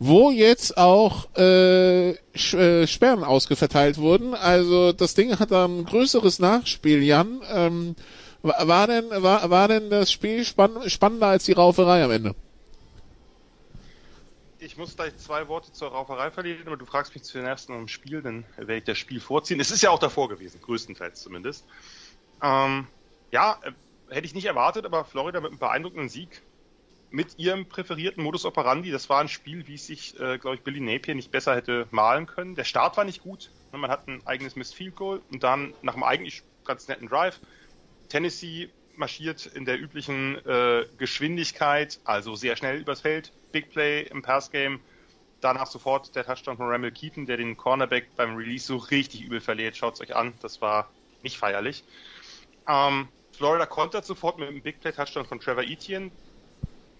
wo jetzt auch äh, äh, Sperren ausgeverteilt wurden. Also das Ding hat ein größeres Nachspiel, Jan. Ähm, war denn war, war denn das Spiel spann spannender als die Rauferei am Ende? ich muss gleich zwei Worte zur Rauferei verlieren, aber du fragst mich zuerst noch im Spiel, dann werde ich das Spiel vorziehen. Es ist ja auch davor gewesen, größtenteils zumindest. Ähm, ja, äh, hätte ich nicht erwartet, aber Florida mit einem beeindruckenden Sieg mit ihrem präferierten Modus operandi. Das war ein Spiel, wie es sich, äh, glaube ich, Billy Napier nicht besser hätte malen können. Der Start war nicht gut. Man hat ein eigenes Missed Field Goal und dann nach einem eigentlich ganz netten Drive Tennessee marschiert in der üblichen äh, Geschwindigkeit, also sehr schnell übers Feld. Big Play im Passgame. Danach sofort der Touchdown von Ramel Keaton, der den Cornerback beim Release so richtig übel verliert. Schaut es euch an, das war nicht feierlich. Ähm, Florida kontert sofort mit einem Big Play Touchdown von Trevor Etienne,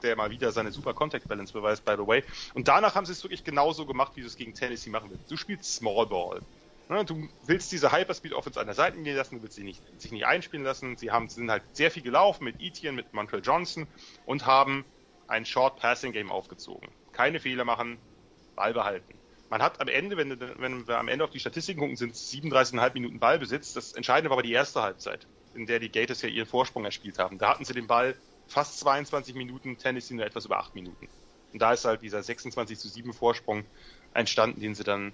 der mal wieder seine super Contact Balance beweist, by the way. Und danach haben sie es wirklich genauso gemacht, wie du es gegen Tennessee machen willst. Du spielst Small Ball. Ne, du willst diese Hyperspeed Offense an der Seitenlinie lassen, du willst sie nicht, sich nicht einspielen lassen. Sie haben, sind halt sehr viel gelaufen mit Etienne, mit Montreal Johnson und haben ein Short Passing Game aufgezogen. Keine Fehler machen, Ball behalten. Man hat am Ende, wenn, wenn wir am Ende auf die Statistiken gucken, sind es 37,5 Minuten Ballbesitz. Das Entscheidende war aber die erste Halbzeit, in der die Gators ja ihren Vorsprung erspielt haben. Da hatten sie den Ball fast 22 Minuten, Tennessee nur etwas über 8 Minuten. Und da ist halt dieser 26 zu 7 Vorsprung entstanden, den sie dann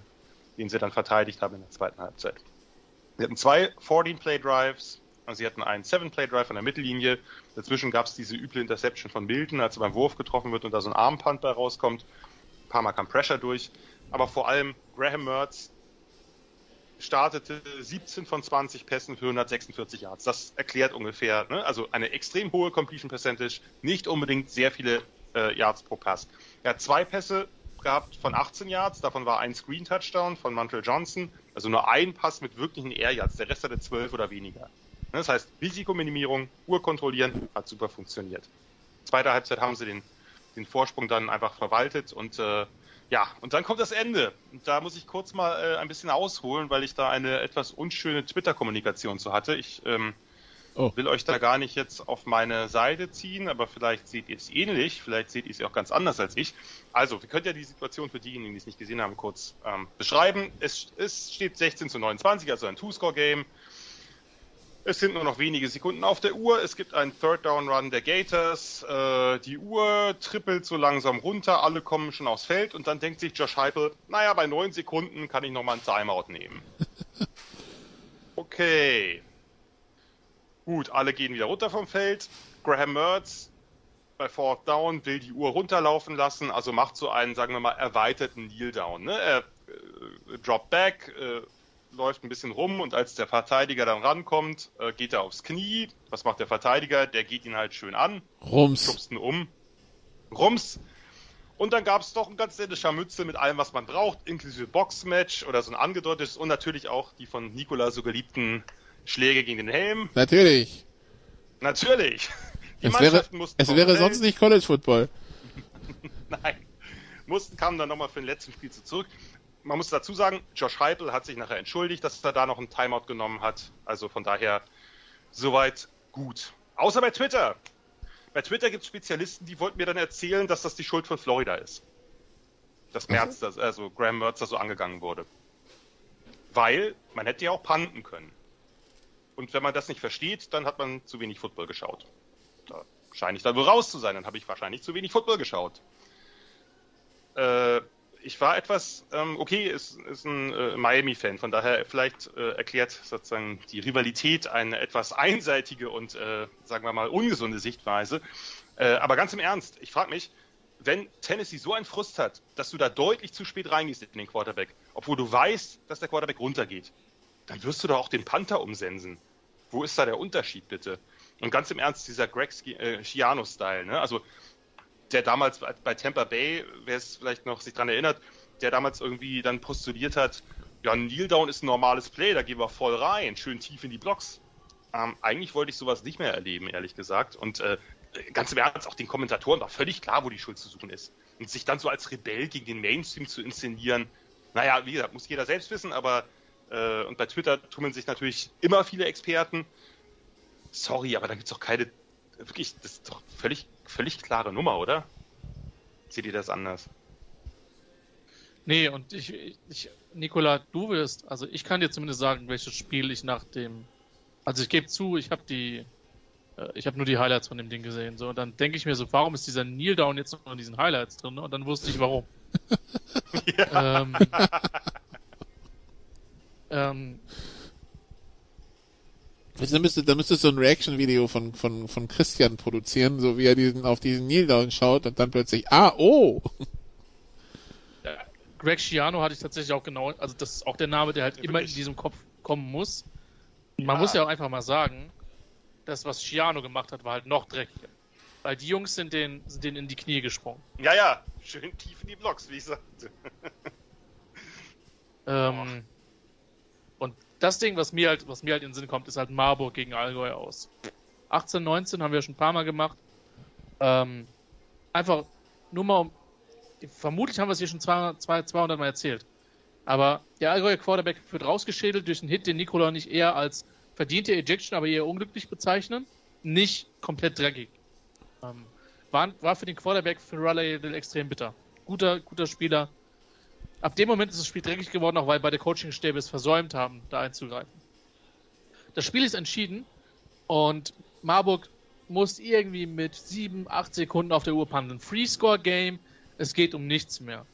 den sie dann verteidigt haben in der zweiten Halbzeit. Sie hatten zwei 14-Play-Drives, also sie hatten einen 7-Play-Drive an der Mittellinie. Dazwischen gab es diese üble Interception von Milton, als er beim Wurf getroffen wird und da so ein Armpunt bei rauskommt. Ein paar Mal kam Pressure durch. Aber vor allem Graham Mertz startete 17 von 20 Pässen für 146 Yards. Das erklärt ungefähr, ne? also eine extrem hohe Completion Percentage, nicht unbedingt sehr viele äh, Yards pro Pass. Er hat zwei Pässe gehabt von 18 Yards, davon war ein Screen Touchdown von Mantle Johnson, also nur ein Pass mit wirklichen Air Yards, der Rest hatte 12 oder weniger. Ne? Das heißt, Risikominimierung, Uhr kontrollieren, hat super funktioniert. Zweite Halbzeit haben sie den, den Vorsprung dann einfach verwaltet und äh, ja, und dann kommt das Ende. Und da muss ich kurz mal äh, ein bisschen ausholen, weil ich da eine etwas unschöne Twitter-Kommunikation zu hatte. Ich ähm, oh. will euch da gar nicht jetzt auf meine Seite ziehen, aber vielleicht seht ihr es ähnlich, vielleicht seht ihr es auch ganz anders als ich. Also, wir können ja die Situation für diejenigen, die es nicht gesehen haben, kurz ähm, beschreiben. Es, es steht 16 zu 29, also ein Two-Score-Game. Es sind nur noch wenige Sekunden auf der Uhr. Es gibt einen Third Down Run der Gators. Äh, die Uhr trippelt so langsam runter. Alle kommen schon aufs Feld und dann denkt sich Josh Heupel, naja, bei neun Sekunden kann ich noch mal einen Timeout nehmen. Okay. Gut, alle gehen wieder runter vom Feld. Graham Mertz bei Fourth Down will die Uhr runterlaufen lassen, also macht so einen, sagen wir mal, erweiterten Kneel Down. Ne? Er äh, drop back, äh, läuft ein bisschen rum und als der Verteidiger dann rankommt, äh, geht er aufs Knie. Was macht der Verteidiger? Der geht ihn halt schön an. Rums. Schubst ihn um. Rums. Und dann gab es doch ein ganz nette Scharmütze mit allem, was man braucht, inklusive Boxmatch oder so ein angedeutetes und natürlich auch die von Nikola so geliebten Schläge gegen den Helm. Natürlich. Natürlich. Die es wäre, es wäre sonst nicht College Football. Nein. Mussten, kamen dann nochmal für den letzten Spiel zurück man muss dazu sagen, Josh Heupel hat sich nachher entschuldigt, dass er da noch einen Timeout genommen hat. Also von daher soweit gut. Außer bei Twitter. Bei Twitter gibt es Spezialisten, die wollten mir dann erzählen, dass das die Schuld von Florida ist. Dass Merz, das, also Graham Mertz da so angegangen wurde. Weil man hätte ja auch panten können. Und wenn man das nicht versteht, dann hat man zu wenig Football geschaut. Da scheine ich dann wohl raus zu sein, dann habe ich wahrscheinlich zu wenig Football geschaut. Äh, ich war etwas, ähm, okay, ist, ist ein äh, Miami-Fan, von daher vielleicht äh, erklärt sozusagen die Rivalität eine etwas einseitige und, äh, sagen wir mal, ungesunde Sichtweise. Äh, aber ganz im Ernst, ich frage mich, wenn Tennessee so einen Frust hat, dass du da deutlich zu spät reingehst in den Quarterback, obwohl du weißt, dass der Quarterback runtergeht, dann wirst du doch auch den Panther umsensen. Wo ist da der Unterschied, bitte? Und ganz im Ernst, dieser Greg äh, Schiano-Style, ne? Also der damals bei Tampa Bay, wer es vielleicht noch sich dran erinnert, der damals irgendwie dann postuliert hat, ja, ein Kneel Down ist ein normales Play, da gehen wir voll rein, schön tief in die Blocks. Ähm, eigentlich wollte ich sowas nicht mehr erleben, ehrlich gesagt. Und äh, ganz im Ernst, auch den Kommentatoren war völlig klar, wo die Schuld zu suchen ist. Und sich dann so als Rebell gegen den Mainstream zu inszenieren, naja, wie gesagt, muss jeder selbst wissen, aber äh, und bei Twitter tummeln sich natürlich immer viele Experten. Sorry, aber da gibt es doch keine wirklich, das ist doch völlig, völlig klare Nummer, oder? Seht ihr das anders? Nee, und ich, ich, Nikola, du wirst, also ich kann dir zumindest sagen, welches Spiel ich nach dem, also ich gebe zu, ich habe die, äh, ich habe nur die Highlights von dem Ding gesehen, so, und dann denke ich mir so, warum ist dieser Kneel Down jetzt noch in diesen Highlights drin, und dann wusste ich warum. ähm, ähm, da müsste, da müsste so ein Reaction-Video von, von, von Christian produzieren, so wie er diesen, auf diesen Kneel schaut und dann plötzlich, ah, oh! Ja, Greg Schiano hatte ich tatsächlich auch genau, also das ist auch der Name, der halt ja, immer in diesem Kopf kommen muss. Man muss ja auch einfach mal sagen, das, was Schiano gemacht hat, war halt noch dreckiger. Weil die Jungs sind denen, sind denen in die Knie gesprungen. Ja, ja, schön tief in die Blocks, wie ich sagte. ähm, das Ding, was mir halt, was mir halt in den Sinn kommt, ist halt Marburg gegen Allgäu aus. 18, 19 haben wir schon ein paar Mal gemacht. Ähm, einfach nur mal um, vermutlich haben wir es hier schon 200, 200 Mal erzählt. Aber der Allgäuer Quarterback wird rausgeschädelt durch einen Hit, den Nikola nicht eher als verdiente Ejection, aber eher unglücklich bezeichnen. Nicht komplett dreckig. Ähm, war, war für den Quarterback für Raleigh extrem bitter. Guter, guter Spieler, ab dem Moment ist das Spiel dreckig geworden, auch weil beide Coachingstäbe es versäumt haben, da einzugreifen. Das Spiel ist entschieden und Marburg muss irgendwie mit 7, 8 Sekunden auf der Uhr pandeln. Free-Score-Game, es geht um nichts mehr.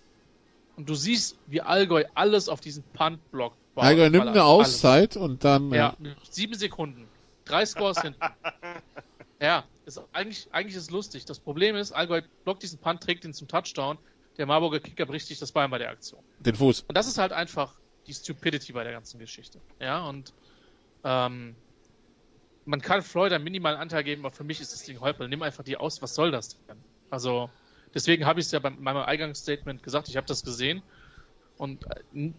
Und du siehst, wie Allgäu alles auf diesen Punt-Block baut. Allgäu nimmt Alles. eine Auszeit und dann, Ja, sieben Sekunden. Drei Scores hinten. Ja, ist eigentlich, eigentlich ist es lustig. Das Problem ist, Allgäu blockt diesen Punt, trägt ihn zum Touchdown. Der Marburger Kicker bricht sich das Bein bei der Aktion. den Fuß. Und das ist halt einfach die Stupidity bei der ganzen Geschichte. Ja, und ähm, man kann Floyd einen minimalen Anteil geben, aber für mich ist das Ding Häupl. Nimm einfach die aus, was soll das denn? Also, deswegen habe ich es ja bei meinem Eingangsstatement gesagt, ich habe das gesehen. Und äh,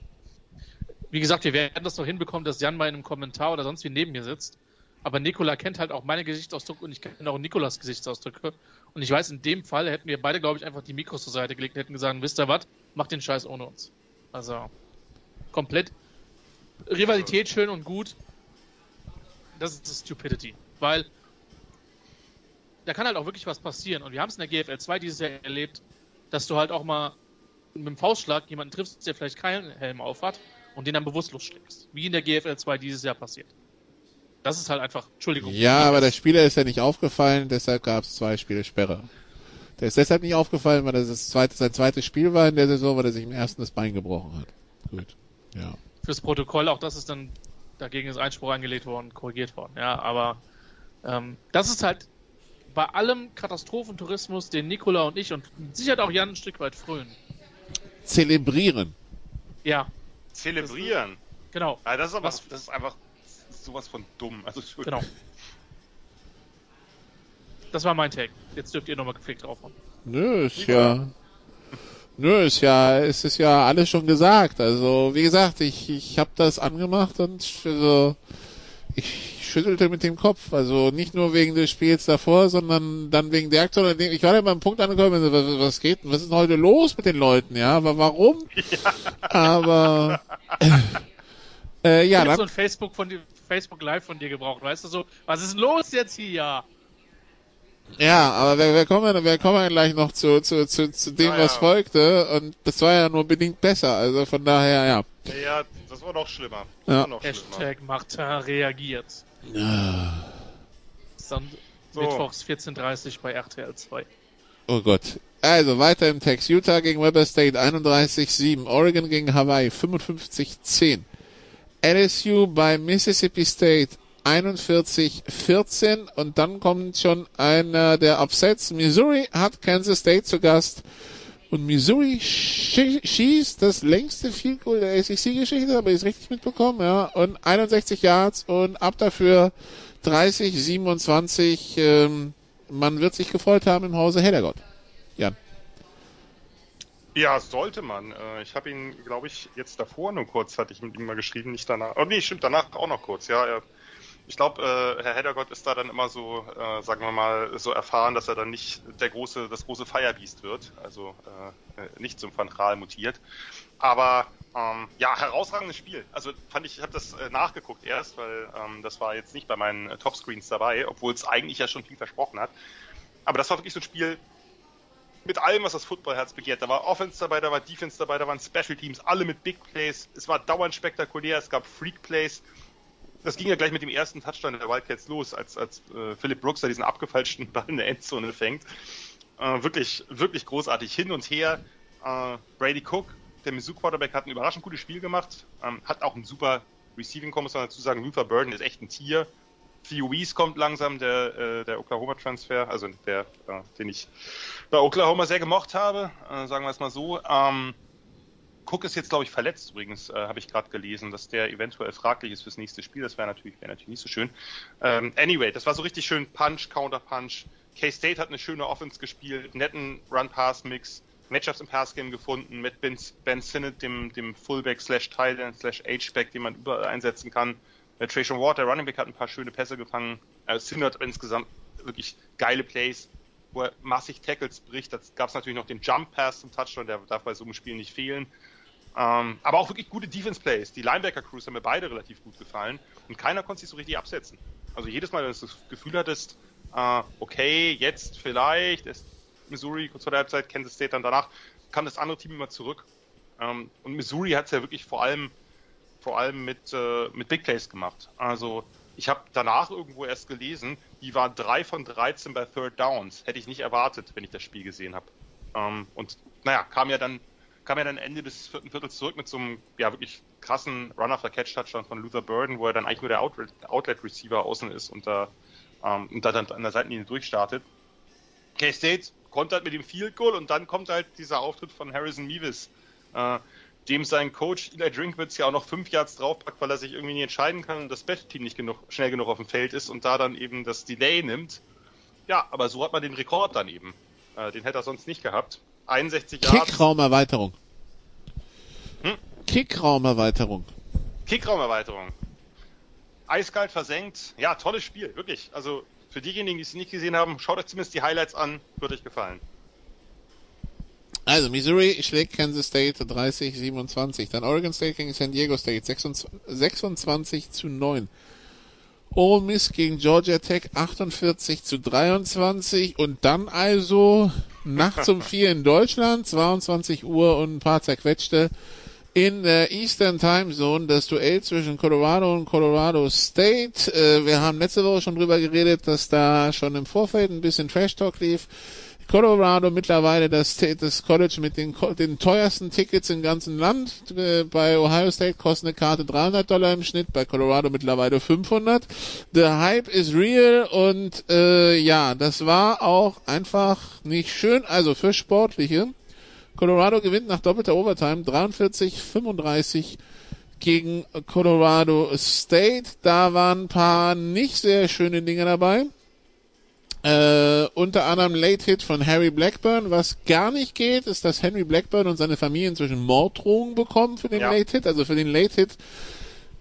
wie gesagt, wir werden das noch hinbekommen, dass Jan mal in einem Kommentar oder sonst wie neben mir sitzt. Aber Nikola kennt halt auch meine Gesichtsausdrücke und ich kenne auch Nikolas Gesichtsausdrücke. Und ich weiß, in dem Fall hätten wir beide, glaube ich, einfach die Mikros zur Seite gelegt und hätten gesagt, wisst ihr was, macht den Scheiß ohne uns. Also, komplett Rivalität schön und gut. Das ist das Stupidity. Weil da kann halt auch wirklich was passieren. Und wir haben es in der GFL 2 dieses Jahr erlebt, dass du halt auch mal mit dem Faustschlag jemanden triffst, der vielleicht keinen Helm auf hat und den dann bewusstlos schlägst. Wie in der GFL 2 dieses Jahr passiert. Das ist halt einfach, Entschuldigung. Ja, aber der Spieler ist ja nicht aufgefallen, deshalb gab es zwei Spiele Sperre. Der ist deshalb nicht aufgefallen, weil das, das zweite, sein zweites Spiel war in der Saison, weil er sich im ersten das Bein gebrochen hat. Gut. Ja. fürs Protokoll, auch das ist dann, dagegen ist Einspruch angelegt worden, korrigiert worden. Ja, aber ähm, das ist halt bei allem Katastrophentourismus, den Nikola und ich und Sicherheit auch Jan ein Stück weit frönen. Zelebrieren. Ja, Zelebrieren. genau. Ja, das ist aber, Was- das ist einfach sowas von dumm. Also. Genau. Das war mein Tag. Jetzt dürft ihr nochmal gepflegt draufhauen. Nö, ist ja. Nö, ist ja, es ist ja alles schon gesagt. Also, wie gesagt, ich, ich habe das angemacht und also, ich schüttelte mit dem Kopf. Also nicht nur wegen des Spiels davor, sondern dann wegen der Aktion. Ich war ja beim Punkt angekommen, was, was geht denn? Was ist denn heute los mit den Leuten? Ja, aber warum? Aber äh, ja, ich hab dann, so ein Facebook von dir, Facebook Live von dir gebraucht, weißt du so, was ist los jetzt hier? Ja, aber wir, wir kommen, wir kommen gleich noch zu, zu, zu, zu dem, Ja, was ja. folgte. Und das war ja nur bedingt besser. Also von daher, ja. Ja, das war noch schlimmer. Das Ja. war noch schlimmer. Hashtag Martin reagiert. Son So. Mittwochs 14.30 bei RTL 2. Oh Gott. Also weiter im Text. Utah gegen Weber State 31-7. Oregon gegen Hawaii 55-10. LSU bei Mississippi State 41-14. Und dann kommt schon einer der Upsets. Missouri hat Kansas State zu Gast. Und Missouri schie- schießt das längste Field Goal der ACC-Geschichte, aber ist richtig mitbekommen, ja. Und 61 Yards und ab dafür 30, 27. Ähm, man wird sich gefreut haben im Hause Heddergott. Jan. Ja, sollte man. Äh, Ich habe ihn, glaube ich, jetzt davor nur kurz, hatte ich mit ihm mal geschrieben, nicht danach. Oh nee, stimmt, danach auch noch kurz, ja. Ich glaube, äh, Herr Heddergott ist da dann immer so, äh, sagen wir mal, so erfahren, dass er dann nicht der große, das große Firebeast wird, also nicht zum Van Gaal mutiert. Aber ähm, ja, herausragendes Spiel. Also fand ich, ich habe das nachgeguckt erst, weil ähm, das war jetzt nicht bei meinen Topscreens dabei, obwohl es eigentlich ja schon viel versprochen hat. Aber das war wirklich so ein Spiel, mit allem, was das Footballherz begehrt. Da war Offense dabei, da war Defense dabei, da waren Special Teams, alle mit Big Plays. Es war dauernd spektakulär, es gab Freak Plays. Das ging ja gleich mit dem ersten Touchdown der Wildcats los, als, als äh, Philip Brooks da diesen abgefälschten Ball in der Endzone fängt. Äh, wirklich, wirklich großartig hin und her. Äh, Brady Cook, der Mizzou Quarterback, hat ein überraschend gutes Spiel gemacht. Ähm, hat auch ein super Receiving, Core, muss man dazu sagen. Luther Burden ist echt ein Tier. Theo Weiss kommt langsam, der, äh, der Oklahoma-Transfer, also der, äh, den ich bei Oklahoma sehr gemocht habe, äh, sagen wir es mal so. Ähm, Cook ist jetzt, glaube ich, verletzt übrigens, äh, habe ich gerade gelesen, dass der eventuell fraglich ist fürs nächste Spiel. Das wäre natürlich, wäre natürlich nicht so schön. Ähm, anyway, das war so richtig schön Punch, Counter-Punch. K-State hat eine schöne Offense gespielt, netten Run-Pass-Mix, Matchups im Pass-Game gefunden mit Ben, ben Sinnott, dem, dem Fullback slash Titan slash H-Back, den man überall einsetzen kann. Äh, Trajan Ward, der Running Back, hat ein paar schöne Pässe gefangen. Äh, Sinnott insgesamt wirklich geile Plays, wo er massig Tackles bricht. Da gab es natürlich noch den Jump Pass zum Touchdown, der darf bei so einem Spiel nicht fehlen. Ähm, aber auch wirklich gute Defense Plays. Die Linebacker Crews haben mir beide relativ gut gefallen und keiner konnte sich so richtig absetzen. Also jedes Mal, wenn du das Gefühl hattest, äh, okay, jetzt vielleicht ist Missouri kurz vor der Halbzeit, Kansas State dann danach, kam das andere Team immer zurück. Ähm, und Missouri hat es ja wirklich vor allem vor allem mit, äh, mit Big Plays gemacht. Also ich habe danach irgendwo erst gelesen, die waren drei von 13 bei Third Downs. Hätte ich nicht erwartet, wenn ich das Spiel gesehen habe. Ähm, und naja, kam ja dann kam er dann Ende des vierten Viertels zurück mit so einem ja wirklich krassen Run-After-Catch-Touchdown von Luther Burden, wo er dann eigentlich nur der Outlet-Receiver außen ist und da, ähm, und da dann an der Seitenlinie durchstartet. K-State kontert mit dem Field Goal und dann kommt halt dieser Auftritt von Harrison Meevis, äh, dem sein Coach Eli Drinkwitz ja auch noch fünf Yards draufpackt, weil er sich irgendwie nicht entscheiden kann und das Best-Team nicht genug, schnell genug auf dem Feld ist und da dann eben das Delay nimmt. Ja, aber so hat man den Rekord dann eben. Äh, den hätte er sonst nicht gehabt. 61 Yards. Kickraumerweiterung. Hm? Kickraumerweiterung. Kickraumerweiterung. Eiskalt versenkt. Ja, tolles Spiel, wirklich. Also für diejenigen, die es nicht gesehen haben, schaut euch zumindest die Highlights an, wird euch gefallen. Also, Missouri schlägt Kansas State 30, 27. Dann Oregon State gegen San Diego State 26, 26 zu 9. Ole Miss gegen Georgia Tech 48 zu 23 und dann also nachts um vier in Deutschland, 22 Uhr und ein paar zerquetschte in der Eastern Time Zone das Duell zwischen Colorado und Colorado State. Äh, wir haben letzte Woche schon drüber geredet, dass da schon im Vorfeld ein bisschen Trash Talk lief. Colorado mittlerweile das, das College mit den, den teuersten Tickets im ganzen Land. Äh, bei Ohio State kostet eine Karte 300 Dollar im Schnitt, bei Colorado mittlerweile 500. The Hype is real und äh, ja, das war auch einfach nicht schön. Also für Sportliche. Colorado gewinnt nach doppelter Overtime 43-35 gegen Colorado State. Da waren ein paar nicht sehr schöne Dinge dabei. Äh, unter anderem Late Hit von Harry Blackburn. Was gar nicht geht, ist, dass Henry Blackburn und seine Familie inzwischen Morddrohungen bekommen für den ja. Late Hit. Also für den Late Hit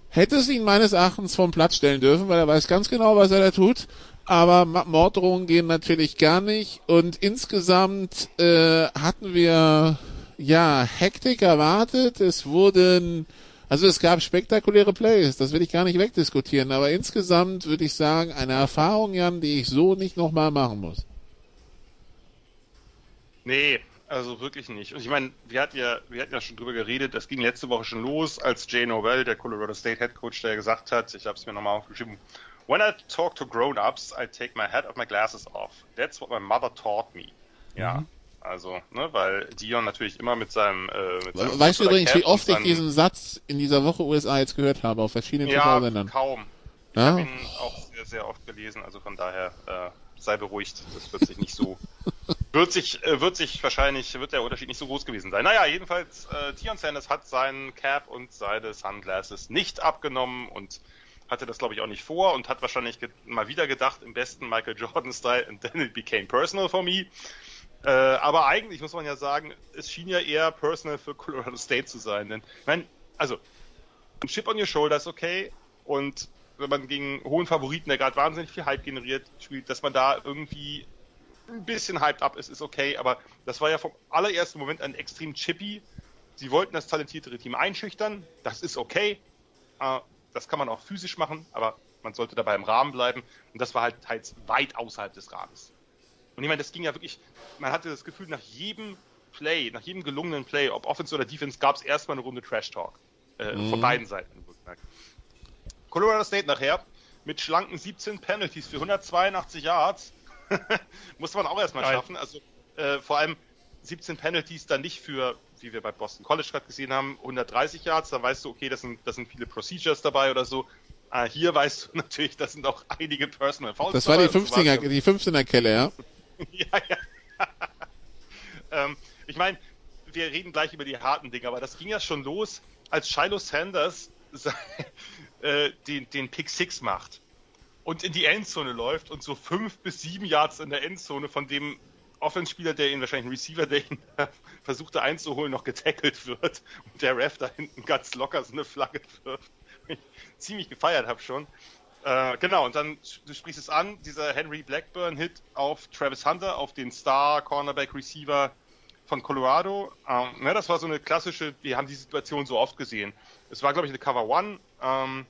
hätte es ihn meines Erachtens vom Platz stellen dürfen, weil er weiß ganz genau, was er da tut. Aber Morddrohungen gehen natürlich gar nicht. Und insgesamt äh, hatten wir ja Hektik erwartet. Es wurden also es gab spektakuläre Plays, das will ich gar nicht wegdiskutieren, aber insgesamt würde ich sagen, eine Erfahrung, Jan, die ich so nicht nochmal machen muss. Nee, also wirklich nicht. Und ich meine, wir hatten ja, wir hatten ja schon drüber geredet, das ging letzte Woche schon los, als Jay Novell, der Colorado State Head Coach, der gesagt hat, ich habe es mir nochmal aufgeschrieben, When I talk to grown-ups, I take my hat of my glasses off. That's what my mother taught me. Ja. Mhm. Also, ne, weil Dion natürlich immer mit seinem. Äh, mit seinem weißt du übrigens, wie oft ich diesen Satz in dieser Woche USA jetzt gehört habe, auf verschiedenen ja, TV-Sendern? kaum. Ich ja? habe ihn auch sehr, sehr oft gelesen, also von daher äh, sei beruhigt, das wird sich nicht so. wird sich, äh, wird sich wahrscheinlich, wird der Unterschied nicht so groß gewesen sein. Naja, jedenfalls, äh, Dion Sanders hat seinen Cap und seine Sunglasses nicht abgenommen und hatte das, glaube ich, auch nicht vor und hat wahrscheinlich mal wieder gedacht, im besten Michael Jordan-Style, and then it became personal for me. Äh, aber eigentlich muss man ja sagen, es schien ja eher personal für Colorado State zu sein. Denn, ich also, ein Chip on your shoulder ist okay und wenn man gegen hohen Favoriten, der gerade wahnsinnig viel Hype generiert, spielt, dass man da irgendwie ein bisschen hyped up ist, ist okay, aber das war ja vom allerersten Moment ein extrem chippy. Sie wollten das talentiertere Team einschüchtern, das ist okay. Äh, das kann man auch physisch machen, aber man sollte dabei im Rahmen bleiben. Und das war halt teils weit außerhalb des Rahmens. Und ich meine, das ging ja wirklich, man hatte das Gefühl, nach jedem Play, nach jedem gelungenen Play, ob Offense oder Defense, gab es erstmal eine Runde Trash Talk. Äh, mhm. Von beiden Seiten. Colorado State nachher mit schlanken 17 Penalties für 182 Yards. Musste man auch erstmal schaffen. Also äh, vor allem 17 Penalties dann nicht für, wie wir bei Boston College gerade gesehen haben, 130 Yards. Da weißt du, okay, das sind, das sind viele Procedures dabei oder so. Äh, hier weißt du natürlich, das sind auch einige Personal Fouls. Das war die 15er, die 15er Kelle, ja. ja, ja. ähm, ich meine, wir reden gleich über die harten Dinge, aber das ging ja schon los, als Shiloh Sanders äh, den, den Pick Six macht und in die Endzone läuft und so fünf bis sieben Yards in der Endzone von dem Offenspieler, der ihn wahrscheinlich ein Receiver, der ihn versuchte einzuholen, noch getackelt wird und der Ref da hinten ganz locker so eine Flagge wirft. Ich ziemlich gefeiert habe schon. Äh, genau, und dann, du sprichst es an, dieser Henry Blackburn-Hit auf Travis Hunter, auf den Star-Cornerback-Receiver von Colorado. Ähm, ja, das war so eine klassische, wir haben die Situation so oft gesehen. Es war, glaube ich, eine Cover One. Ähm,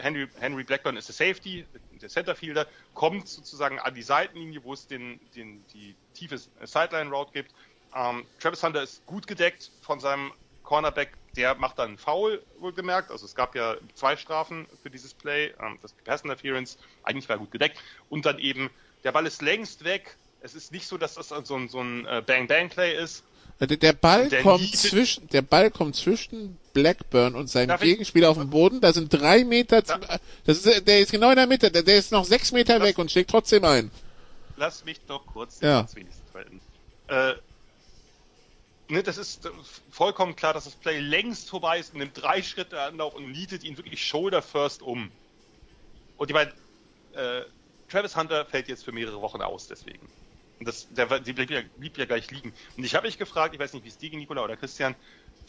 Henry, Henry Blackburn ist der Safety, der Centerfielder, kommt sozusagen an die Seitenlinie, wo es den, den, die tiefe Sideline-Route gibt. Ähm, Travis Hunter ist gut gedeckt von seinem Cornerback der macht dann einen Foul, wohlgemerkt. Also es gab ja zwei Strafen für dieses Play. Ähm, das Pass Interference, eigentlich war gut gedeckt. Und dann eben, der Ball ist längst weg. Es ist nicht so, dass das so ein, so ein äh, Bang-Bang-Play ist. Der, der Ball Der kommt zwischen, der Ball kommt zwischen Blackburn und seinem Gegenspieler auf dem Boden. Da sind drei Meter, z- das ist, der ist genau in der Mitte. Der, der ist noch sechs Meter Das- weg und schlägt trotzdem ein. Lass mich doch kurz Ja. wenigstens. Äh, ne, das ist äh, vollkommen klar, dass das Play längst vorbei ist und nimmt drei Schritte Anlauf und nietet ihn wirklich shoulder first um. Und ich meine, äh, Travis Hunter fällt jetzt für mehrere Wochen aus, deswegen. Und das, der, die blieb ja, blieb ja gleich liegen. Und ich habe mich gefragt, ich weiß nicht, wie es dir ging, Nikola oder Christian,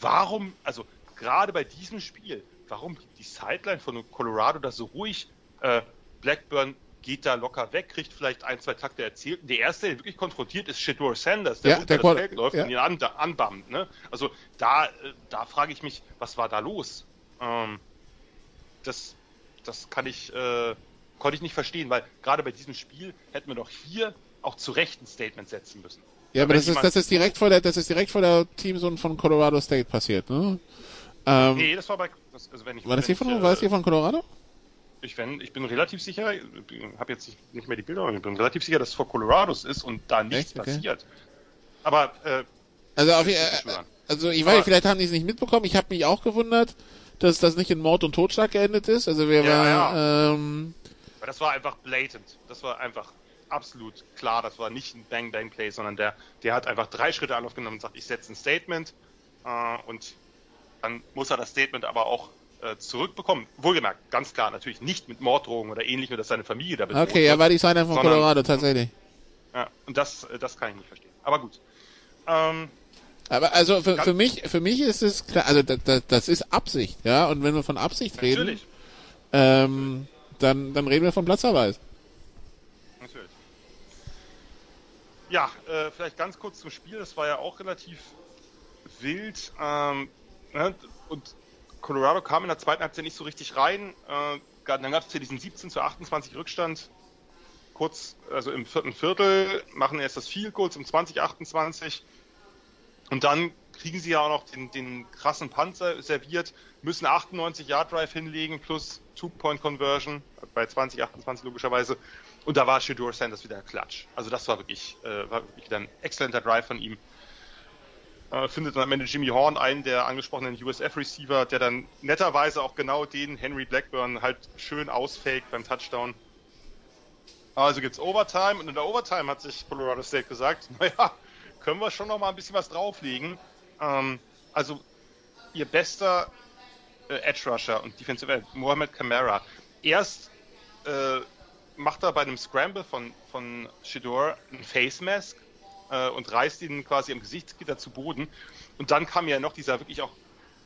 warum, also gerade bei diesem Spiel, warum die Sideline von Colorado da so ruhig? Äh, Blackburn geht da locker weg, kriegt vielleicht ein, zwei Takte erzielt. Der erste, der wirklich konfrontiert ist, Shedeur Sanders, der Ja, unter der das Qual- Feld läuft ja. und ihn an, anbammt. Ne? Also da, äh, da frage ich mich, was war da los? Ähm, das, das kann ich, äh, konnte ich nicht verstehen, weil gerade bei diesem Spiel hätten wir doch hier auch zu Recht ein Statement setzen müssen. Ja, aber das ist, das ist direkt vor der, das ist direkt vor der Teamzone von Colorado State passiert, ne? Ähm, Nee, das war bei, das, also wenn ich, war das hier von, ich, war das äh, hier von Colorado? Ich, wenn, ich bin relativ sicher, ich habe jetzt nicht- mehr die Bilder, aber ich bin relativ sicher, dass es vor Colorados ist und da nichts Echt? Okay. passiert. Aber äh, Also auf, äh, also ich weiß, Aber- vielleicht haben die es nicht mitbekommen. Ich habe mich auch gewundert, dass das nicht in Mord und Totschlag geendet ist. Also wir Ja, war, ähm, Aber das war einfach blatant. Das war einfach absolut klar. Das war nicht ein Bang-Bang-Play, sondern der, der hat einfach drei Schritte Anlauf genommen und sagt, ich setze ein Statement. Äh, und dann muss er das Statement aber auch äh, zurückbekommen. Wohlgemerkt, ganz klar, natürlich nicht mit Morddrohungen oder ähnlichem, dass seine Familie da bedroht okay, ja, war die Sideline von Sondern- Colorado tatsächlich. Ja, und das, äh, das kann ich nicht verstehen. Aber gut. Ähm, Aber also für, für mich, für mich ist es klar, also das, das, das ist Absicht, ja. Und wenn wir von Absicht reden, natürlich. ähm, dann, dann reden wir von Platzverweis. Natürlich. Ja, äh, vielleicht ganz kurz zum Spiel. Das war ja auch relativ wild. Ähm, ne? Und Colorado kam in der zweiten Halbzeit nicht so richtig rein. Äh, dann gab es hier diesen 17 zu 28 Rückstand. Kurz, also im vierten Viertel, machen erst das Field Goal zum 2028. Und dann kriegen sie ja auch noch den, den krassen Panzer serviert, müssen 98 Yard Drive hinlegen plus Two-Point-Conversion bei 2028 logischerweise. Und da war Shedeur Sanders wieder Klatsch. Also das war wirklich, äh, war wirklich wieder ein exzellenter Drive von ihm. Äh, findet dann am Ende Jimmy Horn einen der angesprochenen USF-Receiver, der dann netterweise auch genau den Henry Blackburn halt schön ausfaked beim Touchdown. Also gibt's Overtime und in der Overtime hat sich Colorado State gesagt, naja, können wir schon noch mal ein bisschen was drauflegen. Ähm, also ihr bester äh, Edge Rusher und Defensive End, Mohamed Kamara, erst äh, macht er bei einem Scramble von, von Shador einen Face Mask äh, und reißt ihn quasi am Gesichtsgitter zu Boden. Und dann kam ja noch dieser wirklich auch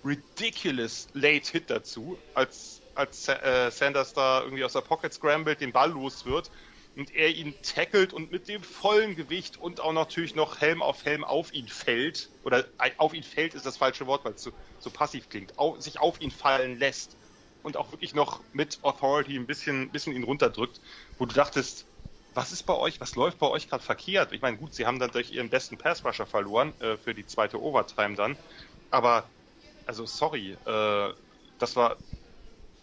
ridiculous Late Hit dazu, als, als äh, Sanders da irgendwie aus der Pocket scrambled, den Ball los wird und er ihn tackelt und mit dem vollen Gewicht und auch natürlich noch Helm auf Helm auf ihn fällt, oder äh, auf ihn fällt ist das falsche Wort, weil es so, so passiv klingt, auf, sich auf ihn fallen lässt und auch wirklich noch mit Authority ein bisschen, bisschen ihn runterdrückt, wo du dachtest, was ist bei euch, was läuft bei euch gerade verkehrt? Ich meine, gut, sie haben dann durch ihren besten Pass-Rusher verloren, äh, für die zweite Overtime dann, aber, also sorry, äh, das war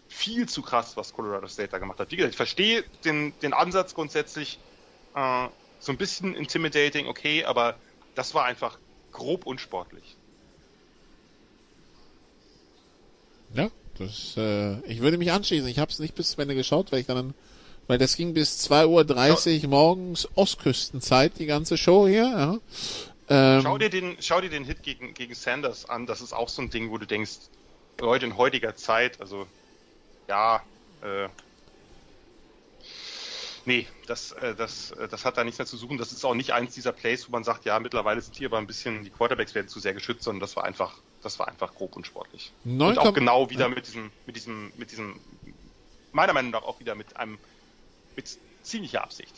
viel zu krass, was Colorado State da gemacht hat. Wie gesagt, ich verstehe den, den Ansatz grundsätzlich, äh, so ein bisschen intimidating, okay, aber das war einfach grob unsportlich. Ja, das, äh, ich würde mich anschließen. Ich habe es nicht bis zum Ende geschaut, weil ich dann, weil das ging bis 2.30 Uhr morgens Ostküstenzeit, die ganze Show hier, ja. Ähm, Schau dir den, schau dir den Hit gegen, gegen Sanders an. Das ist auch so ein Ding, wo du denkst, Leute in heutiger Zeit, also ja, äh, nee, das, äh, das, äh, das hat da nichts mehr zu suchen. Das ist auch nicht eins dieser Plays, wo man sagt, ja, mittlerweile sind hier aber ein bisschen, die Quarterbacks werden zu sehr geschützt, sondern das war einfach, das war einfach grob unsportlich. Neun Und auch genau wieder mit diesem, mit diesem, mit diesem, meiner Meinung nach auch wieder mit einem, mit ziemlicher Absicht.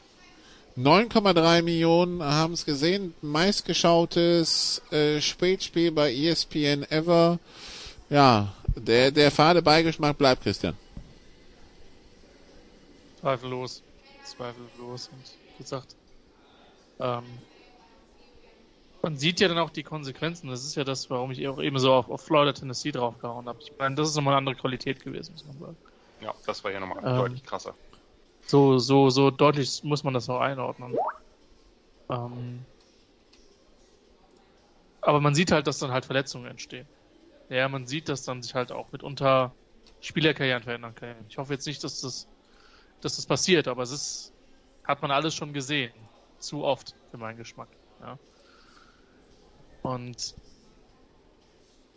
9,3 Millionen haben es gesehen. Meistgeschautes äh, Spätspiel bei ESPN ever. Ja, der, der fade Beigeschmack bleibt, Christian. Zweifellos. Zweifellos. Und wie gesagt, ähm, man sieht ja dann auch die Konsequenzen. Das ist ja das, warum ich auch eben so auf, auf Florida, Tennessee draufgehauen habe. Ich meine, das ist nochmal eine andere Qualität gewesen, muss man sagen. Ja, das war ja nochmal Ähm, deutlich krasser. So, so, so deutlich muss man das auch einordnen. Ähm, aber man sieht halt, dass dann halt Verletzungen entstehen. Ja, man sieht, dass dann sich halt auch mitunter Spielerkarrieren verändern können. Ich hoffe jetzt nicht, dass das, dass das passiert, aber es ist, hat man alles schon gesehen. Zu oft für meinen Geschmack. Ja. Und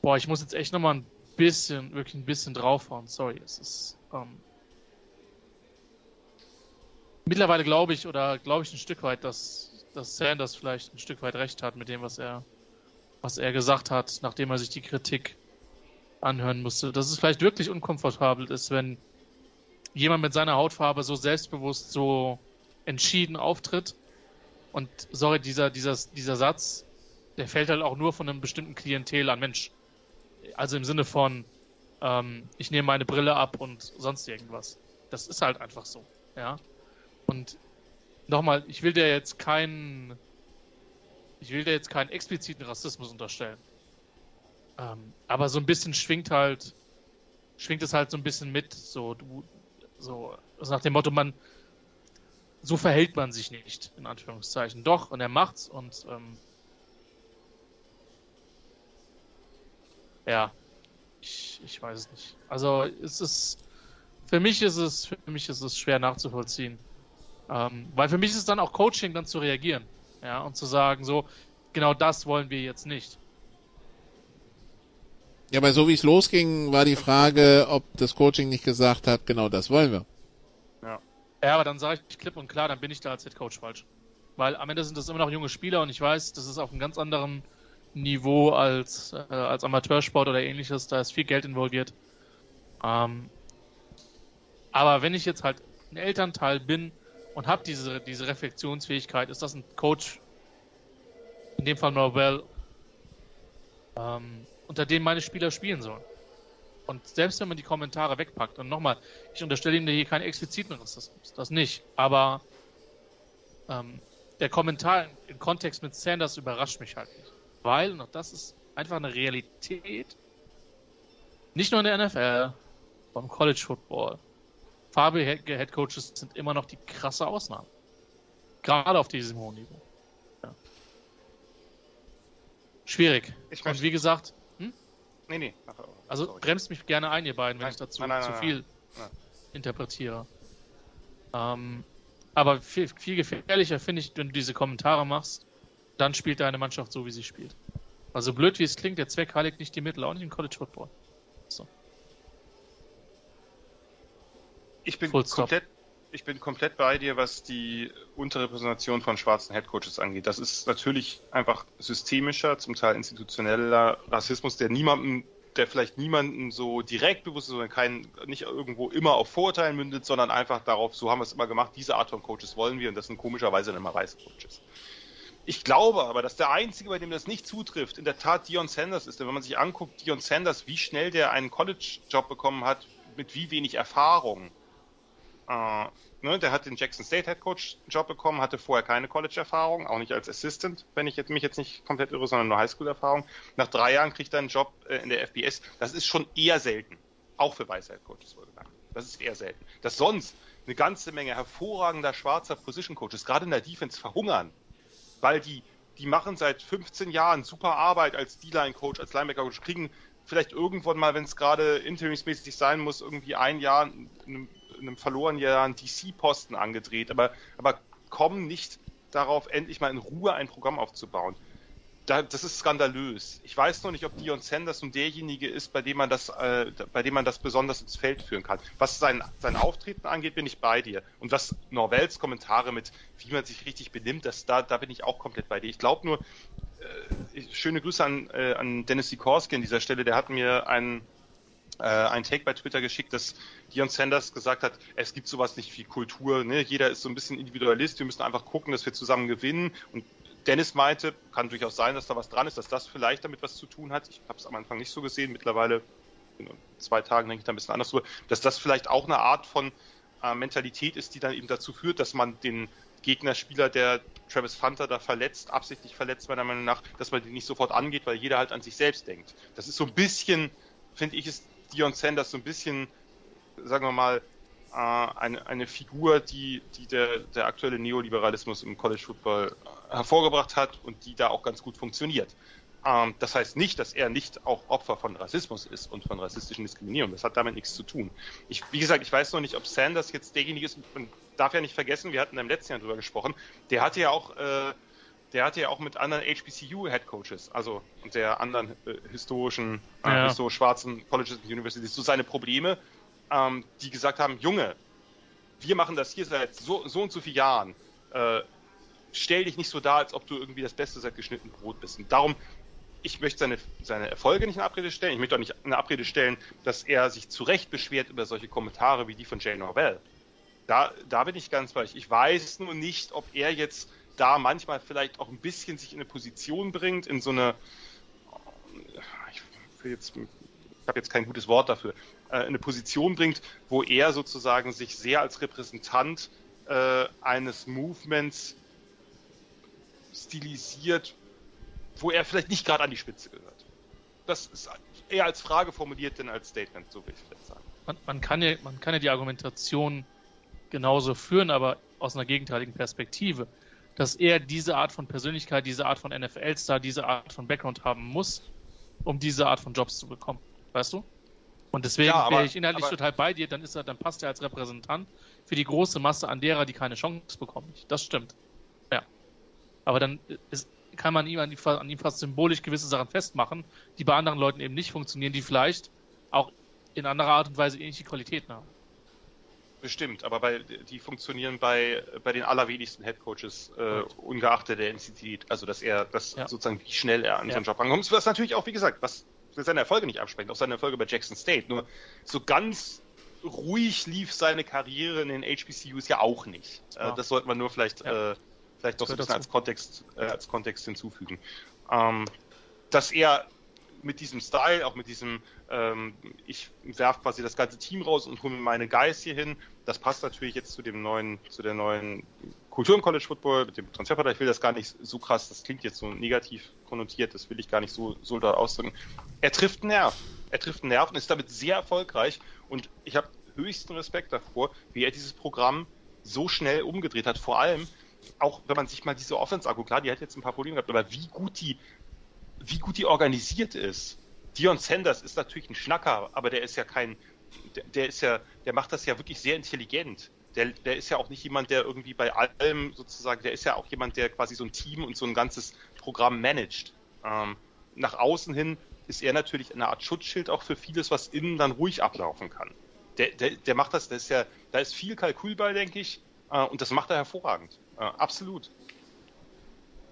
boah, ich muss jetzt echt nochmal ein bisschen, wirklich ein bisschen draufhauen. Sorry, es ist ähm, mittlerweile glaube ich oder glaube ich ein Stück weit, dass, dass Sanders vielleicht ein Stück weit recht hat mit dem, was er, was er gesagt hat, nachdem er sich die Kritik anhören musste. Dass es vielleicht wirklich unkomfortabel ist, wenn jemand mit seiner Hautfarbe so selbstbewusst, so entschieden auftritt. Und sorry, dieser, dieser, dieser Satz, der fällt halt auch nur von einem bestimmten Klientel an Mensch. Also im Sinne von, ähm, ich nehme meine Brille ab und sonst irgendwas. Das ist halt einfach so, ja. Und nochmal, ich will dir jetzt keinen, ich will dir jetzt keinen expliziten Rassismus unterstellen. Ähm, aber so ein bisschen schwingt halt, schwingt es halt so ein bisschen mit, so, du, so, also nach dem Motto, man, so verhält man sich nicht, in Anführungszeichen. Doch, und er macht's und, ähm, ja, ich, ich weiß es nicht. Also, es ist, für mich ist es, für mich ist es schwer nachzuvollziehen. Ähm, weil für mich ist es dann auch Coaching, dann zu reagieren. Ja, und zu sagen, so, genau das wollen wir jetzt nicht. Ja, aber so wie es losging, war die Frage, ob das Coaching nicht gesagt hat, genau das wollen wir. Ja. Ja, aber dann sage ich klipp und klar, dann bin ich da als Head Coach falsch. Weil am Ende sind das immer noch junge Spieler und ich weiß, das ist auf einem ganz anderen Niveau als, äh, als Amateursport oder ähnliches. Da ist viel Geld involviert. Ähm, aber wenn ich jetzt halt ein Elternteil bin und habe diese, diese Reflexionsfähigkeit, ist das ein Coach, in dem Fall Norwell, ähm, unter dem meine Spieler spielen sollen. Und selbst wenn man die Kommentare wegpackt, und nochmal, ich unterstelle ihm hier keinen expliziten Rassismus, das nicht, aber ähm, der Kommentar im Kontext mit Sanders überrascht mich halt nicht. Weil, und das ist einfach eine Realität, nicht nur in der NFL, beim College Football, farbige Head Coaches sind immer noch die krasse Ausnahme. Gerade auf diesem hohen Niveau. Ja. Schwierig. Ich und wie gesagt, Nee, nee. Ach, also sorry. bremst mich gerne ein, ihr beiden, wenn nein, ich dazu nein, nein, zu viel interpretiere. Ähm, aber viel, viel gefährlicher finde ich, wenn du diese Kommentare machst, dann spielt deine Mannschaft so, wie sie spielt. Also blöd wie es klingt, der Zweck heiligt nicht die Mittel, auch nicht im College Football. So. Ich bin komplett, ich bin komplett bei dir, was die Unterrepräsentation von schwarzen Headcoaches angeht. Das ist natürlich einfach systemischer, zum Teil institutioneller Rassismus, der niemandem, der vielleicht niemanden so direkt bewusst ist, sondern kein, nicht irgendwo immer auf Vorurteilen mündet, sondern einfach darauf, so haben wir es immer gemacht, diese Art von Coaches wollen wir und das sind komischerweise dann immer weiße Coaches. Ich glaube aber, dass der Einzige, bei dem das nicht zutrifft, in der Tat Dion Sanders ist. Denn wenn man sich anguckt, Dion Sanders, wie schnell der einen College-Job bekommen hat, mit wie wenig Erfahrung, äh, ne, der hat den Jackson State Head Coach Job bekommen, hatte vorher keine College-Erfahrung, auch nicht als Assistant, wenn ich jetzt, mich jetzt nicht komplett irre, sondern nur Highschool-Erfahrung. Nach drei Jahren kriegt er einen Job äh, in der FBS. Das ist schon eher selten. Auch für weiße Head Coaches wohlgemerkt. Das ist eher selten. Dass sonst eine ganze Menge hervorragender schwarzer Position Coaches, gerade in der Defense, verhungern, weil die, die machen seit 15 Jahren super Arbeit als D-Line-Coach, als Linebacker-Coach, kriegen vielleicht irgendwann mal, wenn es gerade interimsmäßig sein muss, irgendwie ein Jahr einen in einem verlorenen Jahr einen DC-Posten angedreht, aber, aber kommen nicht darauf, endlich mal in Ruhe ein Programm aufzubauen. Da, das ist skandalös. Ich weiß noch nicht, ob Dion Sanders nun derjenige ist, bei dem man das, äh, bei dem man das besonders ins Feld führen kann. Was sein, sein Auftreten angeht, bin ich bei dir. Und was Norvells Kommentare mit, wie man sich richtig benimmt, das, da, da bin ich auch komplett bei dir. Ich glaube nur, äh, schöne Grüße an, äh, an Dennis Sikorski an dieser Stelle, der hat mir einen, äh, ein Take bei Twitter geschickt, dass Dion Sanders gesagt hat, es gibt sowas nicht wie Kultur, ne? jeder ist so ein bisschen Individualist, wir müssen einfach gucken, dass wir zusammen gewinnen und Dennis meinte, kann durchaus sein, dass da was dran ist, dass das vielleicht damit was zu tun hat. Ich habe es am Anfang nicht so gesehen, mittlerweile in zwei Tagen denke ich da ein bisschen anders drüber, dass das vielleicht auch eine Art von äh, Mentalität ist, die dann eben dazu führt, dass man den Gegnerspieler, der Travis Funter da verletzt, absichtlich verletzt meiner Meinung nach, dass man den nicht sofort angeht, weil jeder halt an sich selbst denkt. Das ist so ein bisschen, finde ich, ist Dion Sanders so ein bisschen, sagen wir mal, äh, eine, eine Figur, die, die der, der aktuelle Neoliberalismus im College Football äh, hervorgebracht hat und die da auch ganz gut funktioniert. Ähm, das heißt nicht, dass er nicht auch Opfer von Rassismus ist und von rassistischen Diskriminierung. Das hat damit nichts zu tun. Ich, wie gesagt, ich weiß noch nicht, ob Sanders jetzt derjenige ist, man darf ja nicht vergessen, wir hatten im letzten Jahr drüber gesprochen, der hatte ja auch, äh, der hatte ja auch mit anderen HBCU-Headcoaches, also der anderen äh, historischen, äh, Ja. historisch schwarzen Colleges und Universities, so seine Probleme, ähm, die gesagt haben, Junge, wir machen das hier seit so, so und so vielen Jahren. Äh, stell dich nicht so dar, als ob du irgendwie das Beste seit geschnittenem Brot bist. Und darum, ich möchte seine, seine Erfolge nicht in Abrede stellen. Ich möchte auch nicht in Abrede stellen, dass er sich zu Recht beschwert über solche Kommentare wie die von Jay Norvell. Da, da bin ich ganz bei euch. Ich weiß nur nicht, ob er jetzt da manchmal vielleicht auch ein bisschen sich in eine Position bringt, in so eine, ich will jetzt, ich habe jetzt kein gutes Wort dafür, äh, in eine Position bringt, wo er sozusagen sich sehr als Repräsentant äh, eines Movements stilisiert, wo er vielleicht nicht gerade an die Spitze gehört. Das ist eher als Frage formuliert, denn als Statement, so will ich vielleicht sagen. Man, man, kann ja, man kann ja die Argumentation genauso führen, aber aus einer gegenteiligen Perspektive. Dass er diese Art von Persönlichkeit, diese Art von NFL-Star, diese Art von Background haben muss, um diese Art von Jobs zu bekommen. Weißt du? Und deswegen Ja, wäre ich inhaltlich aber- total bei dir, dann ist er, dann passt er als Repräsentant für die große Masse an derer, die keine Chance bekommen. Das stimmt. Ja. Aber dann ist, kann man ihm an, die, an ihm fast symbolisch gewisse Sachen festmachen, die bei anderen Leuten eben nicht funktionieren, die vielleicht auch in anderer Art und Weise ähnliche Qualitäten haben. Bestimmt, aber bei, die funktionieren bei, bei den allerwenigsten Headcoaches, äh, ungeachtet der Intensität. Also, dass er, das Ja. sozusagen, wie schnell er an Ja. so einen Job rankommt. Was natürlich auch, wie gesagt, was seine Erfolge nicht absprechen, auch seine Erfolge bei Jackson State. Nur so ganz ruhig lief seine Karriere in den HBCUs ja auch nicht. Ja. Äh, das sollte man nur vielleicht, Ja. äh, vielleicht doch so ein bisschen dazu. als Kontext, äh, als Kontext hinzufügen. Ähm, dass er mit diesem Style, auch mit diesem, ähm, ich werfe quasi das ganze Team raus und hole mir meine Guys hier hin, das passt natürlich jetzt zu dem neuen, zu der neuen Kultur im College Football, mit dem Transferportal. Ich will das gar nicht so krass, das klingt jetzt so negativ konnotiert, das will ich gar nicht so, so da ausdrücken. Er trifft einen Nerv. Er trifft einen Nerv und ist damit sehr erfolgreich und ich habe höchsten Respekt davor, wie er dieses Programm so schnell umgedreht hat. Vor allem, auch wenn man sich mal diese Offense anguckt, klar, die hat jetzt ein paar Probleme gehabt, aber wie gut die wie gut die organisiert ist. Dion Sanders ist natürlich ein Schnacker, aber der ist ja kein, der, der ist ja, der macht das ja wirklich sehr intelligent. Der, der ist ja auch nicht jemand, der irgendwie bei allem sozusagen, der ist ja auch jemand, der quasi so ein Team und so ein ganzes Programm managt. Ähm, nach außen hin ist er natürlich eine Art Schutzschild auch für vieles, was innen dann ruhig ablaufen kann. Der, der, der macht das, das ist ja, da ist viel Kalkül bei, denke ich, äh, und das macht er hervorragend. Äh, absolut.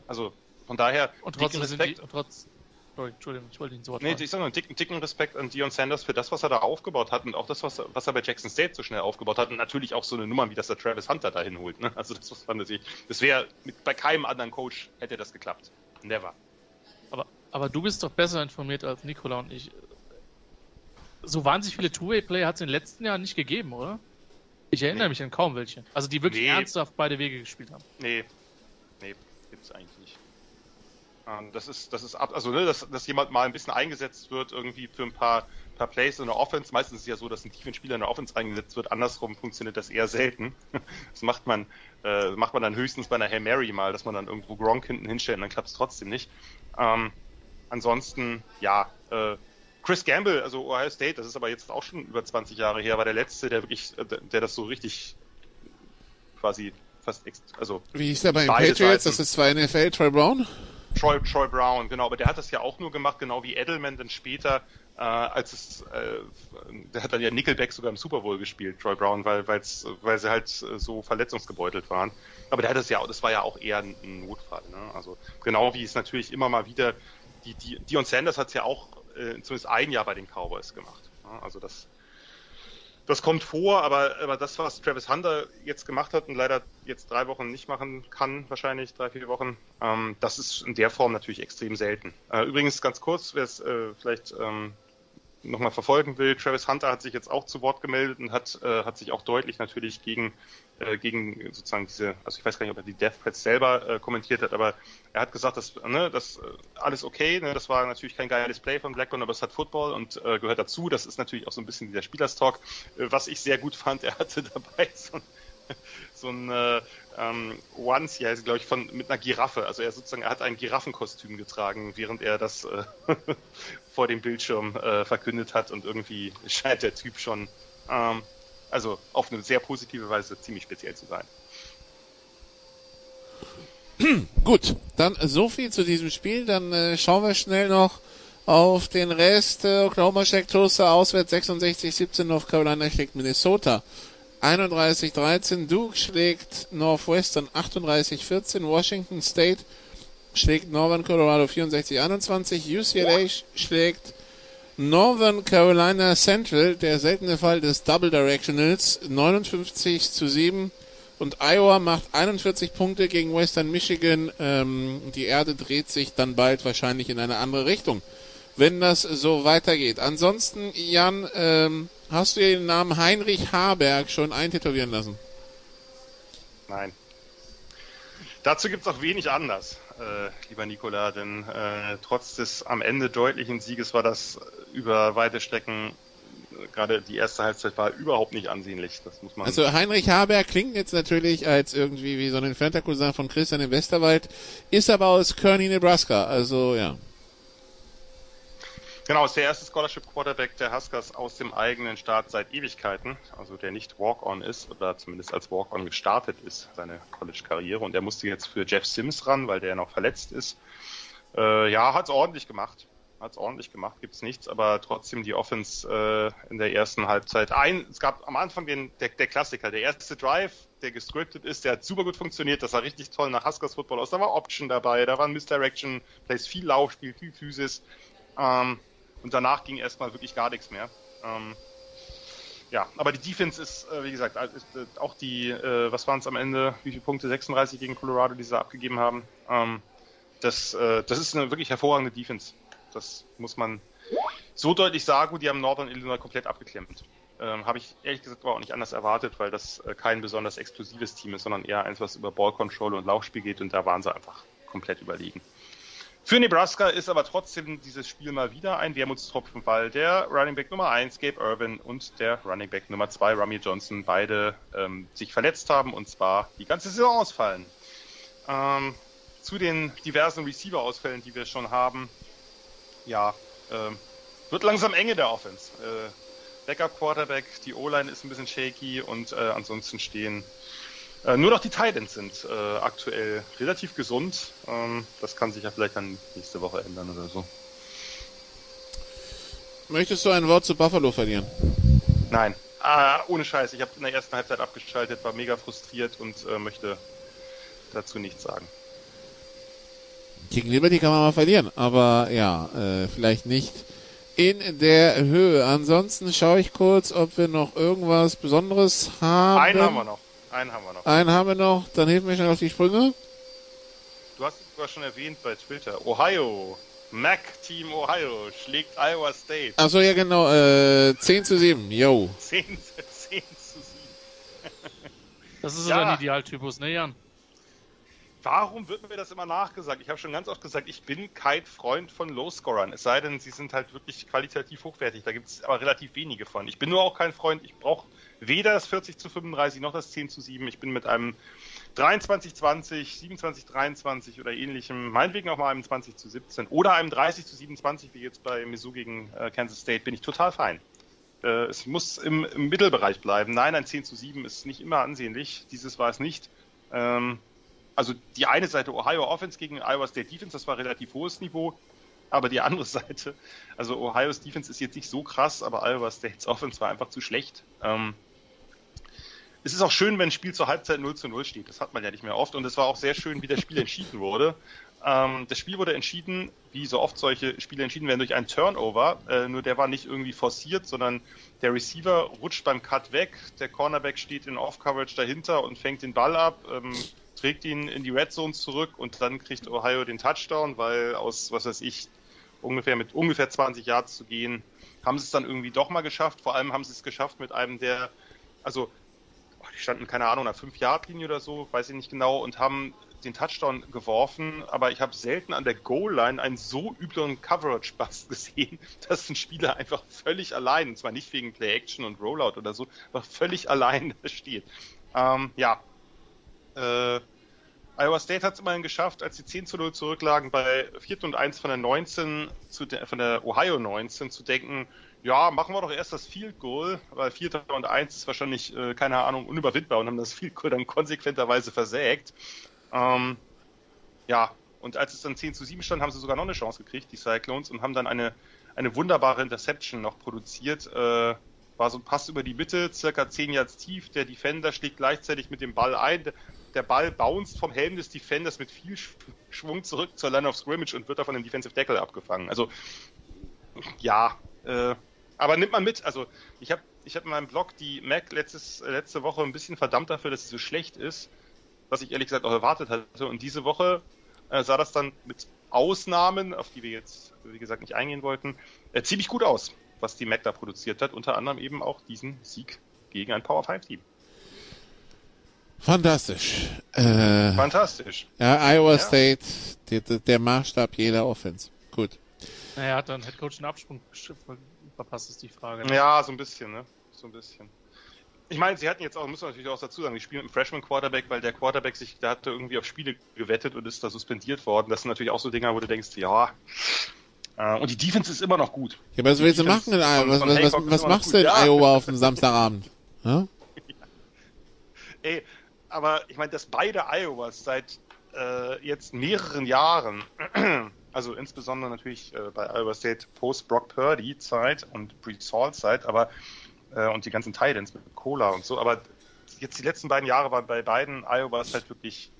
Also von daher Und dicken Respekt. die, und trotz, sorry, Entschuldigung, ich wollte nicht ins Wort Nee, ich sag nur einen dicken, dicken Respekt an Dion Sanders für das, was er da aufgebaut hat und auch das, was, er- was er bei Jackson State so schnell aufgebaut hat und natürlich auch so eine Nummer, wie das der Travis Hunter dahin holt. Ne? Also das was man natürlich, das wäre bei keinem anderen Coach hätte das geklappt. Never. Aber, aber du bist doch besser informiert als Nikola und ich. So wahnsinnig viele Two-Way-Player hat es in den letzten Jahren nicht gegeben, oder? Ich erinnere Nee. mich an kaum welche. Also die wirklich Nee. ernsthaft beide Wege gespielt haben. Nee, nee, gibt's eigentlich nicht. Ähm, das ist, das ist ab, also ne, dass, dass jemand mal ein bisschen eingesetzt wird irgendwie für ein paar, paar Plays in der Offense. Meistens ist es ja so, dass ein Defense-Spieler in der Offense eingesetzt wird. Andersrum funktioniert das eher selten. Das macht man, äh, macht man dann höchstens bei einer Hail Mary mal, dass man dann irgendwo Gronk hinten hinstellt und dann klappt es trotzdem nicht. Ähm, ansonsten, ja, äh, Chris Gamble, also Ohio State, das ist aber jetzt auch schon über 20 Jahre her, war der letzte, der wirklich, äh, der das so richtig quasi fast, ex also Wie hieß der bei den Patriots? Das ist zwar NFL, Troy Brown? Troy, Troy Brown, genau, aber der hat das ja auch nur gemacht, genau wie Edelman dann später, äh, als es, äh, der hat dann ja Nickelback sogar im Super Bowl gespielt, Troy Brown, weil, weil's, weil sie halt äh, so verletzungsgebeutelt waren. Aber der hat das ja, das war ja auch eher ein, Notfall, ne? Also genau wie es natürlich immer mal wieder, die, die, Dion Sanders hat es ja auch äh, zumindest ein Jahr bei den Cowboys gemacht. Ne? Also das, das kommt vor, aber, aber das, was Travis Hunter jetzt gemacht hat und leider jetzt drei Wochen nicht machen kann, wahrscheinlich drei, vier Wochen, ähm, das ist in der Form natürlich extrem selten. Äh, übrigens ganz kurz, wer es äh, vielleicht ähm, nochmal verfolgen will, Travis Hunter hat sich jetzt auch zu Wort gemeldet und hat, äh, hat sich auch deutlich natürlich gegen, äh, gegen sozusagen diese, also ich weiß gar nicht, ob er die Death Threats selber äh, kommentiert hat, aber er hat gesagt, dass ne, das äh, alles okay, ne, das war natürlich kein geiles Play von Blackburn, aber es hat Football und äh, gehört dazu. Das ist natürlich auch so ein bisschen dieser Spielerstalk, äh, was ich sehr gut fand. Er hatte dabei so ein so ein äh, ähm, Onesie, heißt glaube ich, von mit einer Giraffe. Also er sozusagen, er hat ein Giraffenkostüm getragen, während er das äh, vor dem Bildschirm äh, verkündet hat und irgendwie scheint der Typ schon, ähm, also auf eine sehr positive Weise ziemlich speziell zu sein. Gut, dann so viel zu diesem Spiel. Dann äh, schauen wir schnell noch auf den Rest. Äh, Oklahoma schlägt Tulsa auswärts 66-17. North Carolina schlägt Minnesota 31-13. Duke schlägt Northwestern 38-14. Washington State schlägt Northern Colorado 64-21. UCLA schlägt Northern Carolina Central, der seltene Fall des Double Directionals, 59 zu 7. Und Iowa macht 41 Punkte gegen Western Michigan. Ähm, die Erde dreht sich dann bald wahrscheinlich in eine andere Richtung, wenn das so weitergeht. Ansonsten, Jan, ähm, hast du den Namen Heinrich Haberg schon eintätowieren lassen? Nein. Dazu gibt es auch wenig anders, äh, lieber Nikola, denn äh, trotz des am Ende deutlichen Sieges war das über weite Strecken gerade die erste Halbzeit war überhaupt nicht ansehnlich. Das muss man. Also Heinrich Haber klingt jetzt natürlich als irgendwie wie so ein entfernter Cousin von Christian im Westerwald, ist aber aus Kearney, Nebraska. Also ja. Genau, ist der erste Scholarship Quarterback der Huskers aus dem eigenen Staat seit Ewigkeiten, also der nicht Walk-on ist oder zumindest als Walk-on gestartet ist, seine College-Karriere. Und er musste jetzt für Jeff Sims ran, weil der noch verletzt ist. Äh, ja, hat's ordentlich gemacht. Hat es ordentlich gemacht, gibt's nichts, aber trotzdem die Offense äh, in der ersten Halbzeit. Ein, es gab am Anfang den, der, der Klassiker, der erste Drive, der gescriptet ist, der hat super gut funktioniert, das sah richtig toll nach Huskers Football aus, da war Option dabei, da war Misdirection, Plays viel Laufspiel, viel Physis. Ähm, und danach ging erstmal wirklich gar nichts mehr. Ähm, ja, aber die Defense ist, äh, wie gesagt, ist, äh, auch die, äh, was waren es am Ende, wie viele Punkte, 36 gegen Colorado, die sie abgegeben haben. Ähm, das, äh, das ist eine wirklich hervorragende Defense. Das muss man so deutlich sagen. Die haben Northern Illinois komplett abgeklemmt. Ähm, Habe ich ehrlich gesagt auch nicht anders erwartet, weil das äh, kein besonders explosives Team ist, sondern eher eins, was über Ballcontrol und Laufspiel geht und da waren sie einfach komplett überlegen. Für Nebraska ist aber trotzdem dieses Spiel mal wieder ein Wermutstropfen, weil der Running Back Nummer 1, Gabe Irvin, und der Running Back Nummer 2, Rami Johnson, beide ähm, sich verletzt haben und zwar die ganze Saison ausfallen. Ähm, zu den diversen Receiver-Ausfällen, die wir schon haben, ja, ähm, wird langsam enge der Offense. Äh, Backup Quarterback, die O-Line ist ein bisschen shaky und äh, ansonsten stehen äh, nur noch die Titans sind äh, aktuell relativ gesund. Ähm, das kann sich ja vielleicht dann nächste Woche ändern oder so. Möchtest du ein Wort zu Buffalo verlieren? Nein. Ah, ohne Scheiß. Ich habe in der ersten Halbzeit abgeschaltet, war mega frustriert und äh, möchte dazu nichts sagen. Gegen Liberty kann man mal verlieren, aber ja, äh, vielleicht nicht in der Höhe. Ansonsten schaue ich kurz, ob wir noch irgendwas Besonderes haben. Einen haben wir noch. Einen haben wir noch. Einen haben wir noch. Dann hilf mir schnell auf die Sprünge. Du hast es sogar schon erwähnt bei Twitter. Ohio. Mac Team Ohio schlägt Iowa State. Achso, ja genau. Äh, 10 zu 7. Yo. 10, 10 zu 7. Das ist ja. ein Idealtypus, ne Jan? warum wird mir das immer nachgesagt? Ich habe schon ganz oft gesagt, ich bin kein Freund von Low-Scorern. Es sei denn, sie sind halt wirklich qualitativ hochwertig. Da gibt es aber relativ wenige von. Ich bin nur auch kein Freund. Ich brauche weder das 40 zu 35 noch das 10 zu 7. Ich bin mit einem 23 20, 27 23 oder ähnlichem, meinetwegen auch mal einem 20 zu 17 oder einem 30 zu 27, wie jetzt bei Mizzou gegen äh, Kansas State, bin ich total fein. Äh, es muss im, im, Mittelbereich bleiben. Nein, ein 10 zu 7 ist nicht immer ansehnlich. Dieses war es nicht. Ähm, also die eine Seite Ohio Offense gegen Iowa State Defense, das war relativ hohes Niveau. Aber die andere Seite, also Ohio's Defense ist jetzt nicht so krass, aber Iowa State's Offense war einfach zu schlecht. Ähm, es ist auch schön, wenn ein Spiel zur Halbzeit 0 zu 0 steht. Das hat man ja nicht mehr oft. Und es war auch sehr schön, wie das Spiel entschieden wurde. Ähm, das Spiel wurde entschieden, wie so oft solche Spiele entschieden werden, durch einen Turnover. Äh, nur der war nicht irgendwie forciert, sondern der Receiver rutscht beim Cut weg. Der Cornerback steht in Off-Coverage dahinter und fängt den Ball ab. Ähm, trägt ihn in die Red Zone zurück und dann kriegt Ohio den Touchdown, weil aus, was weiß ich, ungefähr mit ungefähr 20 Yards zu gehen, haben sie es dann irgendwie doch mal geschafft. Vor allem haben sie es geschafft mit einem der, also standen keine Ahnung, einer 5-Yard-Linie oder so, weiß ich nicht genau, und haben den Touchdown geworfen, aber ich habe selten an der Goal-Line einen so üblen Coverage-Bust gesehen, dass ein Spieler einfach völlig allein, und zwar nicht wegen Play-Action und Rollout oder so, aber völlig allein da steht. Ähm, ja. Äh, Iowa State hat es immerhin geschafft, als sie 10 zu 0 zurücklagen, bei 4. und 1 von der 19 zu de, von der Ohio 19 zu denken, ja, machen wir doch erst das Field Goal, weil 4. und 1 ist wahrscheinlich, äh, keine Ahnung, unüberwindbar und haben das Field Goal dann konsequenterweise versägt. Ähm, ja, und als es dann 10 zu 7 stand, haben sie sogar noch eine Chance gekriegt, die Cyclones, und haben dann eine, eine wunderbare Interception noch produziert. Äh, war so ein Pass über die Mitte, circa 10 Yards tief. Der Defender schlägt gleichzeitig mit dem Ball ein. Der Ball bounced vom Helm des Defenders mit viel Schwung zurück zur Line of Scrimmage und wird da von dem Defensive Tackle abgefangen. Also, ja, äh, aber nimmt man mit. Also, ich habe ich hab in meinem Blog die Mac letztes, letzte Woche ein bisschen verdammt dafür, dass sie so schlecht ist, was ich ehrlich gesagt auch erwartet hatte. Und diese Woche äh, sah das dann mit Ausnahmen, auf die wir jetzt, wie gesagt, nicht eingehen wollten, äh, ziemlich gut aus, was die Mac da produziert hat. Unter anderem eben auch diesen Sieg gegen ein Power 5 Team. Fantastisch. Äh, Fantastisch. Ja, Iowa ja. State, der, der Maßstab jeder Offense. Gut. Naja, hat dann Headcoach einen Absprung verpasst, ist die Frage. Ne? Ja, so ein bisschen, ne? So ein bisschen. Ich meine, sie hatten jetzt auch, müssen wir natürlich auch dazu sagen, die spielen mit einem Freshman Quarterback, weil der Quarterback sich, der hatte irgendwie auf Spiele gewettet und ist da suspendiert worden. Das sind natürlich auch so Dinger, wo du denkst, ja. Äh, und die Defense ist immer noch gut. Ja, was willst du machen in Iowa? Was, was, was, was machst du in ja. Iowa auf dem Samstagabend? Ja? Ey, aber ich meine, dass beide Iowas seit äh, jetzt mehreren Jahren, also insbesondere natürlich äh, bei Iowa State Post Brock Purdy Zeit und Breed Salt Zeit, aber äh, und die ganzen Titans mit Cola und so, aber jetzt die letzten beiden Jahre waren bei beiden Iowas halt wirklich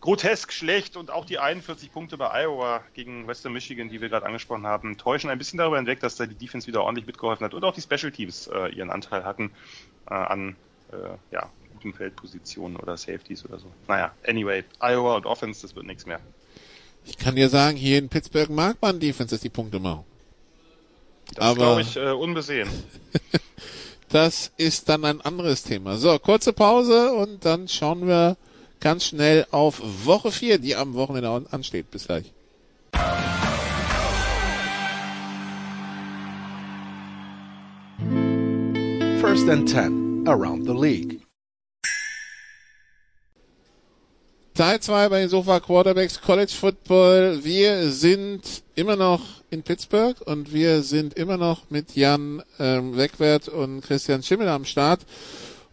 grotesk schlecht und auch die 41 Punkte bei Iowa gegen Western Michigan, die wir gerade angesprochen haben, täuschen ein bisschen darüber hinweg, dass da die Defense wieder ordentlich mitgeholfen hat und auch die Special Teams äh, ihren Anteil hatten äh, an äh, ja, guten Feldpositionen oder Safeties oder so. Naja, anyway, Iowa und Offense, das wird nichts mehr. Ich kann dir sagen, hier in Pittsburgh mag man Defense, dass die Punkte machen. Das glaube ich äh, unbesehen. das ist dann ein anderes Thema. So, kurze Pause und dann schauen wir ganz schnell auf Woche 4, die am Wochenende ansteht. Bis gleich. First and 10 around the league. Teil 2 bei den Sofa Quarterbacks College Football. Wir sind immer noch in Pittsburgh und wir sind immer noch mit Jan ähm, Wegwert und Christian Schimmel am Start.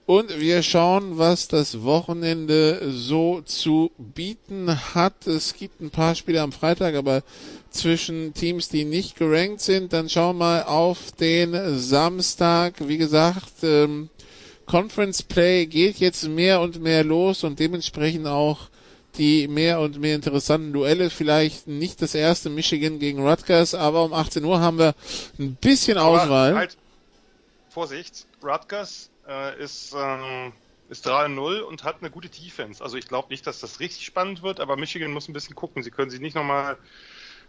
Und wir schauen, was das Wochenende so zu bieten hat. Es gibt ein paar Spiele am Freitag, aber zwischen Teams, die nicht gerankt sind. Dann schauen wir mal auf den Samstag. Wie gesagt, ähm, Conference Play geht jetzt mehr und mehr los und dementsprechend auch die mehr und mehr interessanten Duelle. Vielleicht nicht das erste Michigan gegen Rutgers, aber um 18 Uhr haben wir ein bisschen aber Auswahl. Halt, Vorsicht, Rutgers äh, ist, ähm, ist 3-0 und hat eine gute Defense. Also ich glaube nicht, dass das richtig spannend wird, aber Michigan muss ein bisschen gucken. Sie können sich nicht nochmal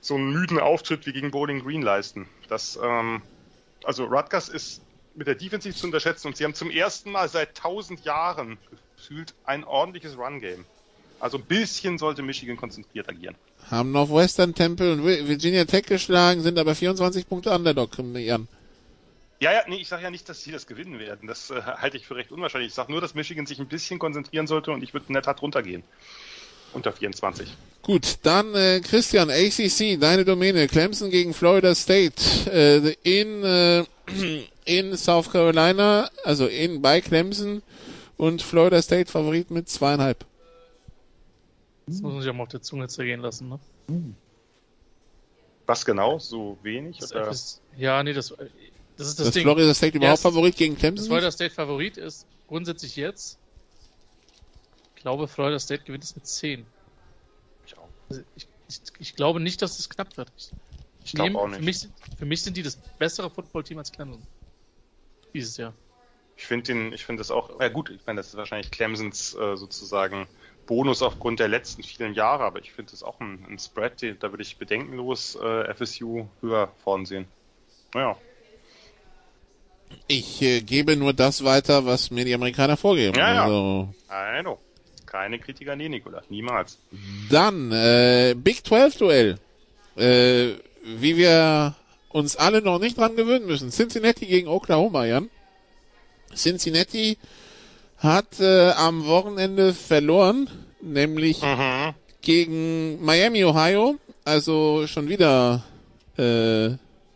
so einen müden Auftritt wie gegen Bowling Green leisten. Das, ähm, also Rutgers ist mit der Defense zu unterschätzen und sie haben zum ersten Mal seit 1000 Jahren gefühlt ein ordentliches Run-Game. Also ein bisschen sollte Michigan konzentriert agieren. Haben Northwestern Temple und Virginia Tech geschlagen, sind aber 24 Punkte Underdog, Jan. Ja, ja, nee, ich sage ja nicht, dass sie das gewinnen werden. Das äh, halte ich für recht unwahrscheinlich. Ich sage nur, dass Michigan sich ein bisschen konzentrieren sollte und ich würde in der Tat runtergehen. Unter 24. Gut, dann äh, Christian, ACC, deine Domäne. Clemson gegen Florida State äh, in, äh, in South Carolina, also in bei Clemson und Florida State Favorit mit zweieinhalb. Das muss man sich auch mal auf der Zunge zergehen lassen, ne? Was genau? So wenig? Oder? Ist, ja, nee, das, das ist das, das Ding. Florida State überhaupt Favorit gegen Clemson? Florida State Favorit ist grundsätzlich jetzt. Ich glaube, Florida State gewinnt es mit 10. Ich auch. Also ich, ich, ich, glaube nicht, dass es knapp wird. Ich, ich glaube auch nicht. Für mich, für mich sind die das bessere Footballteam als Clemson. Dieses Jahr. Ich finde den, ich finde das auch, ja gut, ich meine, das ist wahrscheinlich Clemsons äh, sozusagen Bonus aufgrund der letzten vielen Jahre, aber ich finde es auch ein, ein, Spread, da würde ich bedenkenlos äh, FSU höher vorn sehen. Naja. Ich äh, gebe nur das weiter, was mir die Amerikaner vorgeben. Ja, ja. Also, also keine Kritiker, nee, Nikola, niemals. Dann, äh, Big 12 Duell. Äh, wie wir uns alle noch nicht dran gewöhnen müssen. Cincinnati gegen Oklahoma, Jan. Cincinnati hat äh, am Wochenende verloren, nämlich Mhm. gegen Miami, Ohio. Also schon wieder. Äh,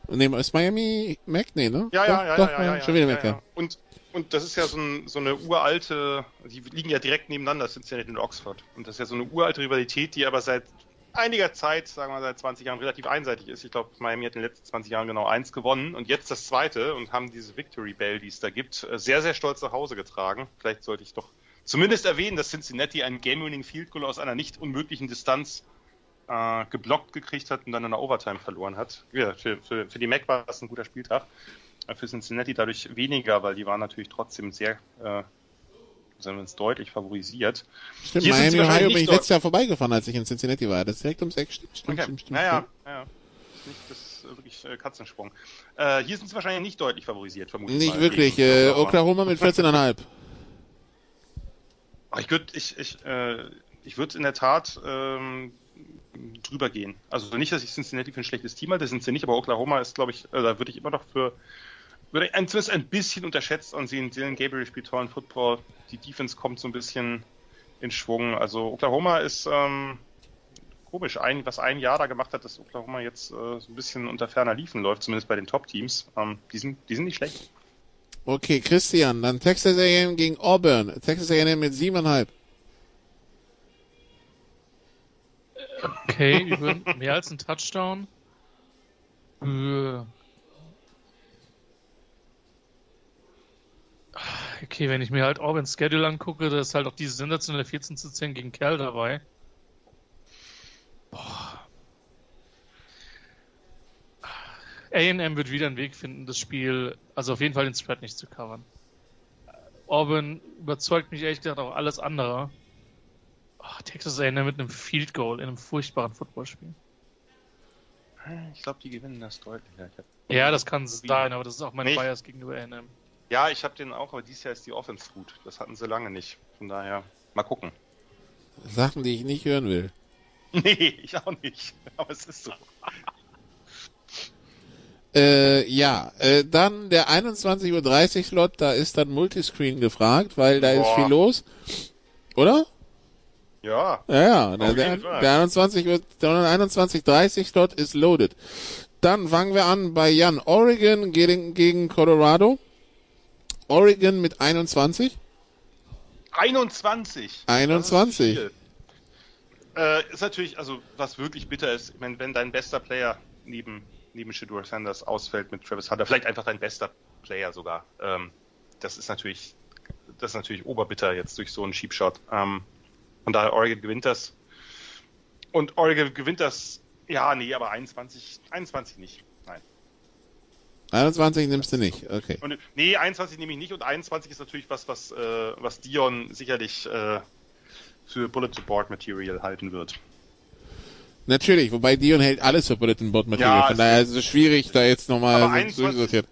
nee, ist Miami Mac? Nee, ne? Ja, doch, ja, ja, doch, ja, ja, ja, Schon wieder ja, Mac, ja. ja. Und, und das ist ja so, ein, so eine uralte, die liegen ja direkt nebeneinander, das sind ja nicht in Oxford. Und das ist ja so eine uralte Rivalität, die aber seit einiger Zeit, sagen wir seit 20 Jahren, relativ einseitig ist. Ich glaube, Miami hat in den letzten 20 Jahren genau eins gewonnen und jetzt das zweite und haben diese Victory Bell, die es da gibt, äh, sehr, sehr stolz nach Hause getragen. Vielleicht sollte ich doch zumindest erwähnen, dass Cincinnati einen Game-Winning Field Goal aus einer nicht unmöglichen Distanz äh, geblockt gekriegt hat und dann in der Overtime verloren hat. Ja, für, für, für die Mac war das ein guter Spieltag. Äh, Für Cincinnati dadurch weniger, weil die waren natürlich trotzdem sehr, äh, wir uns deutlich favorisiert. Stimmt, Hier Miami, Ohio bin ich letztes Jahr vorbeigefahren, als ich in Cincinnati war. Das ist direkt ums Eck. Stimmt, stimmt, Okay. stimmt, stimmt. Naja, ja. Ist nicht das ist äh, wirklich äh, Katzensprung. Äh, hier sind sie wahrscheinlich nicht deutlich favorisiert, vermutlich. Nicht wirklich. Äh, Oklahoma mit 14,5. Ich würde ich, ich, äh, ich würd in der Tat ähm, drüber gehen. Also nicht, dass ich Cincinnati für ein schlechtes Team halte, das sind sie nicht, aber Oklahoma ist, glaube ich, äh, da würde ich immer noch für würde ich zumindest ein bisschen unterschätzt ansehen. Dylan Gabriel spielt tollen Football. Die Defense kommt so ein bisschen in Schwung. Also Oklahoma ist ähm, komisch, ein, was ein Jahr da gemacht hat, dass Oklahoma jetzt äh, so ein bisschen unter ferner Liefen läuft, zumindest bei den Top-Teams. Ähm, die, sind, die sind nicht schlecht. Okay, Christian, dann Texas A&M gegen Auburn. Texas A&M mit 7,5. Okay, über mehr als ein Touchdown. Äh. Okay, wenn ich mir halt Auburn's Schedule angucke, da ist halt auch diese sensationelle 14 zu 10 gegen Kerl dabei. Boah. A&M wird wieder einen Weg finden, das Spiel, also auf jeden Fall den Spread nicht zu covern. Auburn überzeugt mich ehrlich gesagt auch alles andere. Oh, Texas A&M mit einem Field Goal in einem furchtbaren Footballspiel. Ich glaube, die gewinnen das deutlich. Ja, das kann sein, aber das ist auch mein Nicht. Bias gegenüber A&M. Ja, ich habe den auch, aber dieses Jahr ist die Offense gut. Das hatten sie lange nicht. Von daher, mal gucken. Sachen, die ich nicht hören will. Nee, ich auch nicht. Aber es ist so. Äh, ja, äh, dann der 21.30 Uhr Slot, da ist dann Multiscreen gefragt, weil da ist Boah. viel los. Oder? Ja. Ja, ja, der, der, der 21 Uhr, der 21.30 Slot ist loaded. Dann fangen wir an bei Jan. Oregon gegen, gegen Colorado. Oregon mit 21. 21. 21. Das ist, äh, ist natürlich, also was wirklich bitter ist, ich meine, wenn dein bester Player neben, neben Shador Sanders ausfällt mit Travis Hunter, vielleicht einfach dein bester Player sogar, ähm, das ist natürlich, das ist natürlich oberbitter jetzt durch so einen Cheap Shot. Ähm, von daher Oregon gewinnt das. Und Oregon gewinnt das, ja, nee, aber 21, 21 nicht. Nein. 21 nimmst du nicht, okay. Und, nee, 21 nehme ich nicht und 21 ist natürlich was, was, äh, was Dion sicherlich äh, für Bullet Support Material halten wird. Natürlich, wobei Dion hält alles für Bulletin Board Material, Ja, von es daher ist- es schwierig, da jetzt nochmal so 21 durchsortiert.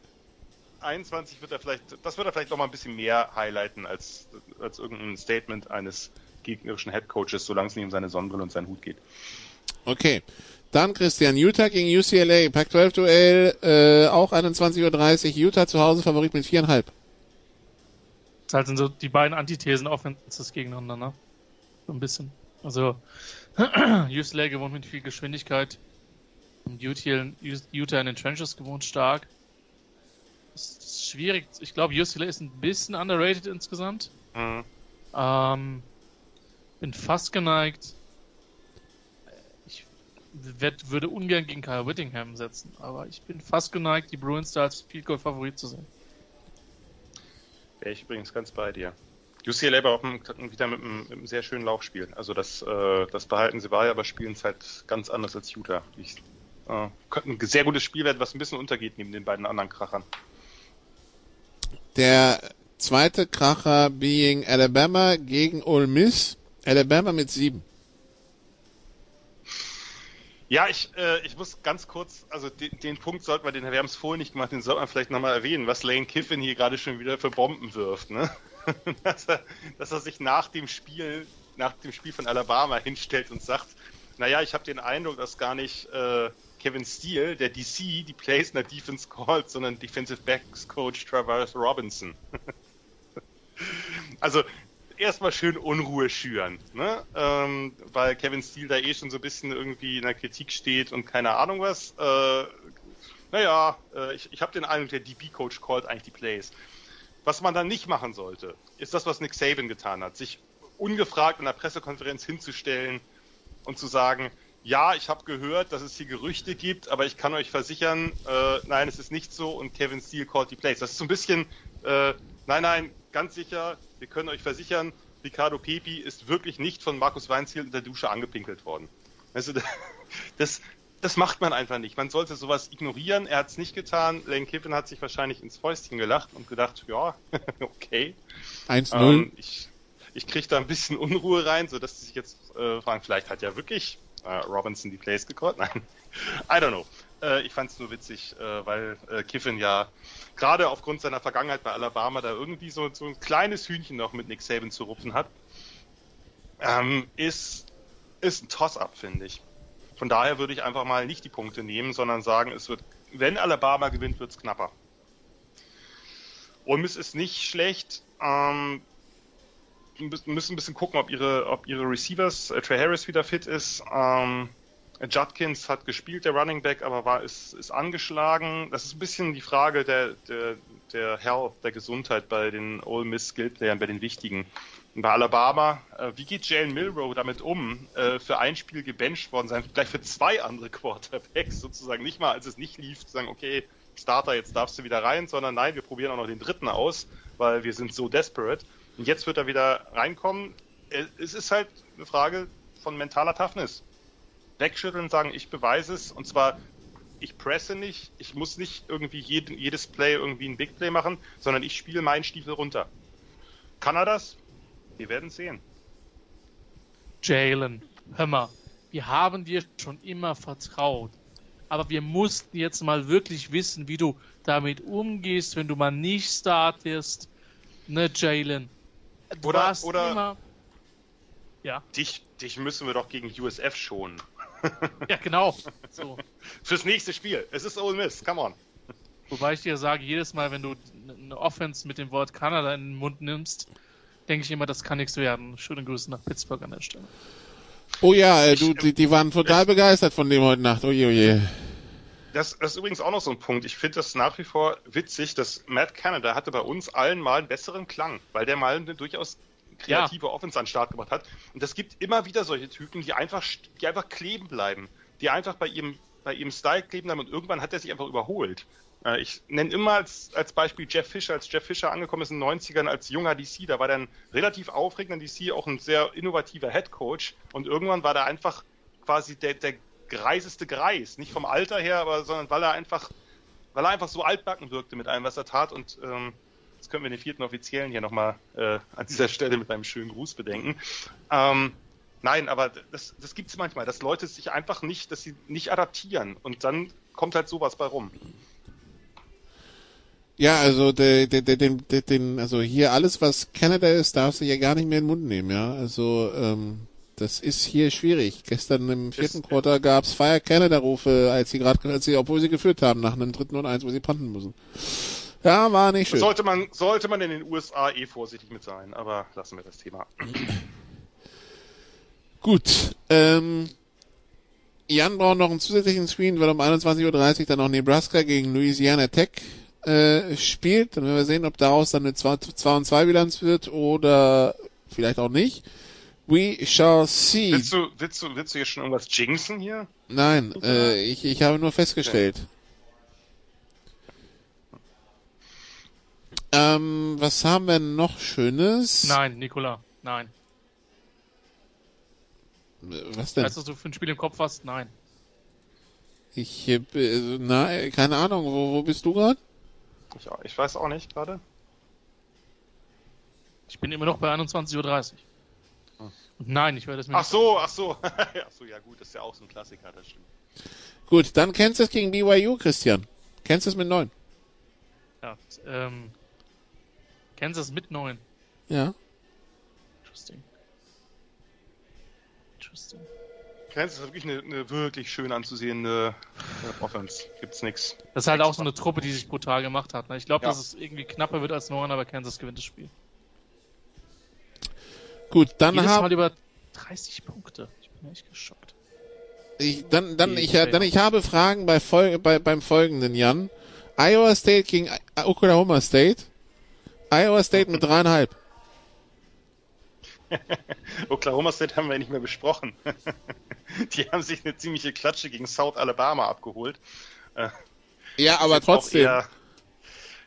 21 wird er vielleicht, das wird er vielleicht noch mal ein bisschen mehr highlighten als, als irgendein Statement eines gegnerischen Headcoaches, solange es nicht um seine Sonnenbrille und seinen Hut geht. Okay. Dann Christian, Utah gegen UCLA, Pac-12 Duell, äh, auch 21.30 Uhr, Utah zu Hause Favorit mit viereinhalb. Das halt sind so die beiden Antithesen Offenses gegeneinander, ne? So ein bisschen. Also, UCLA gewohnt mit viel Geschwindigkeit. Und Utah in den Trenches gewohnt stark. Das ist schwierig. Ich glaube, UCLA ist ein bisschen underrated insgesamt. Mhm. Ähm, bin fast geneigt. Würde ungern gegen Kyle Whittingham setzen, aber ich bin fast geneigt, die Bruins da als Field Goal Favorit zu sehen. Wäre ich übrigens ganz bei dir. UCLA war auch wieder mit einem, mit einem sehr schönen Laufspiel. Also das, äh, das behalten sie bei, aber spielen es halt ganz anders als Utah. Ich, äh, könnte ein sehr gutes Spiel werden, was ein bisschen untergeht neben den beiden anderen Krachern. Der zweite Kracher being Alabama gegen Ole Miss. Alabama mit sieben. Ja, ich, äh, ich muss ganz kurz, also den, den Punkt sollten wir, den wir haben es vorhin nicht gemacht, den sollte man vielleicht nochmal erwähnen, was Lane Kiffin hier gerade schon wieder für Bomben wirft, ne? dass, er, dass er sich nach dem Spiel, nach dem Spiel von Alabama hinstellt und sagt, naja, ich habe den Eindruck, dass gar nicht äh, Kevin Steele, der DC, die Plays in der Defense calls, sondern Defensive Backs Coach Travis Robinson. also erstmal schön Unruhe schüren, ne? Ähm, weil Kevin Steele da eh schon so ein bisschen irgendwie in der Kritik steht und keine Ahnung was. Äh, naja, äh, ich, ich habe den Eindruck, der DB-Coach callt eigentlich die Plays. Was man dann nicht machen sollte, ist das, was Nick Saban getan hat, sich ungefragt in der Pressekonferenz hinzustellen und zu sagen, ja, ich habe gehört, dass es hier Gerüchte gibt, aber ich kann euch versichern, äh, nein, es ist nicht so und Kevin Steele called die Plays. Das ist so ein bisschen, äh, nein, nein, ganz sicher, wir können euch versichern, Ricardo Pepi ist wirklich nicht von Markus Weinziel in der Dusche angepinkelt worden. Also das, das macht man einfach nicht. Man sollte sowas ignorieren. Er hat es nicht getan. Lane Kiffin hat sich wahrscheinlich ins Fäustchen gelacht und gedacht, ja, okay. 1-0. Ähm, ich ich kriege da ein bisschen Unruhe rein, sodass sie sich jetzt äh, fragen, vielleicht hat ja wirklich äh, Robinson die Plays gecallt. Nein, I don't know. Äh, ich fand es nur witzig, äh, weil äh, Kiffin ja gerade aufgrund seiner Vergangenheit bei Alabama da irgendwie so, so ein kleines Hühnchen noch mit Nick Saban zu rupfen hat. Ähm, ist, ist ein Toss-up, finde ich. Von daher würde ich einfach mal nicht die Punkte nehmen, sondern sagen, es wird, wenn Alabama gewinnt, wird es knapper. Ole Miss ist nicht schlecht. Ähm, müssen ein bisschen gucken, ob ihre, ob ihre Receivers, äh, Trey Harris wieder fit ist. Ähm, Judkins hat gespielt, der Running Back, aber war ist, ist angeschlagen. Das ist ein bisschen die Frage der, der, der Health, der Gesundheit bei den Ole Miss Skill Playern, bei den wichtigen. Und bei Alabama, äh, wie geht Jalen Milrow damit um, äh, für ein Spiel gebencht worden sein, gleich für zwei andere Quarterbacks sozusagen, nicht mal als es nicht lief, zu sagen, okay, Starter, jetzt darfst du wieder rein, sondern nein, wir probieren auch noch den dritten aus, weil wir sind so desperate. Und jetzt wird er wieder reinkommen. Es ist halt eine Frage von mentaler Toughness. Wegschütteln und sagen, ich beweise es. Und zwar, ich presse nicht, ich muss nicht irgendwie jedes Play irgendwie ein Big Play machen, sondern ich spiele meinen Stiefel runter. Kann er das? Wir werden sehen. Jalen, hör mal, wir haben dir schon immer vertraut. Aber wir mussten jetzt mal wirklich wissen, wie du damit umgehst, wenn du mal nicht startest. Ne, Jalen? Du oder, oder immer... ja. dich, dich müssen wir doch gegen USF schonen. ja, genau. So. Fürs nächste Spiel. Es ist Ole Miss, come on. Wobei ich dir sage, jedes Mal, wenn du eine Offense mit dem Wort Kanada in den Mund nimmst, denke ich immer, das kann nichts werden. Schöne Grüße nach Pittsburgh an der Stelle. Oh ja, äh, du, die, die waren total ich, begeistert von dem heute Nacht. Oje, oje. Das, das ist übrigens auch noch so ein Punkt. Ich finde das nach wie vor witzig, dass Matt Canada hatte bei uns allen mal einen besseren Klang, weil der mal eine durchaus kreative ja. Offense an den Start gebracht hat. Und es gibt immer wieder solche Typen, die einfach, die einfach kleben bleiben, die einfach bei ihrem, bei ihrem Style kleben bleiben und irgendwann hat er sich einfach überholt. Äh, ich nenne immer als, als Beispiel Jeff Fisher, als Jeff Fisher angekommen ist in den 90ern als junger DC, da war ein relativ aufregender DC, auch ein sehr innovativer Head Coach und irgendwann war er einfach quasi der, der greiseste Greis. Nicht vom Alter her, aber sondern weil er einfach, weil er einfach so altbacken wirkte mit allem, was er tat. Und ähm, jetzt können wir den vierten Offiziellen hier nochmal äh, an dieser Stelle mit einem schönen Gruß bedenken. Ähm, nein, aber das, das gibt es manchmal, dass Leute sich einfach nicht, dass sie nicht adaptieren und dann kommt halt sowas bei rum. Ja, also de, de, de, den, den, also hier alles, was Canada ist, darfst du ja gar nicht mehr in den Mund nehmen, ja. Also ähm, das ist hier schwierig. Gestern im vierten ist, Quarter gab's Fire Canada Rufe, als sie gerade, als sie, obwohl sie geführt haben, nach einem dritten und eins, wo sie panten müssen. Ja, war nicht schön. Sollte man, sollte man in den USA eh vorsichtig mit sein, aber lassen wir das Thema. Gut, ähm, Jan braucht noch einen zusätzlichen Screen, weil um 21.30 Uhr dann noch Nebraska gegen Louisiana Tech äh, spielt. Dann werden wir sehen, ob daraus dann eine 2 und 2 Bilanz wird oder vielleicht auch nicht. We shall see. Willst du, willst du, willst du jetzt schon irgendwas jinxen hier? Nein, äh, ich, ich habe nur festgestellt. Okay. Ähm, was haben wir noch Schönes? Nein, Nikola, nein. Was denn? Weißt du, was du für ein Spiel im Kopf hast? Nein. Ich, äh, na, keine Ahnung, wo, wo bist du gerade? Ich, ich weiß auch nicht gerade. Ich bin immer noch bei 21.30 Uhr. Nein, ich werde es mir Ach so, ach so. ach so, ja gut, das ist ja auch so ein Klassiker, das stimmt. Gut, dann kennst du es gegen BYU, Christian. Kennst du es mit 9? Ja, ähm, Kansas mit 9. Ja. Interesting. Interesting. Kansas ist wirklich eine, eine wirklich schön anzusehende äh, Offense. Gibt's nix. Das ist halt auch so eine Truppe, die sich brutal gemacht hat. Ne? Ich glaube, ja. dass es irgendwie knapper wird als 9, aber Kansas gewinnt das Spiel. Gut, dann Jedes Mal haben über 30 Punkte. Ich bin echt geschockt. ich, dann, dann, ich, State. dann ich habe Fragen bei, Fol bei beim folgenden Jan. Iowa State gegen I- Oklahoma State. Iowa State mit dreieinhalb. Oklahoma State haben wir nicht mehr besprochen. Die haben sich eine ziemliche Klatsche gegen South Alabama abgeholt. Ja, aber trotzdem. eher-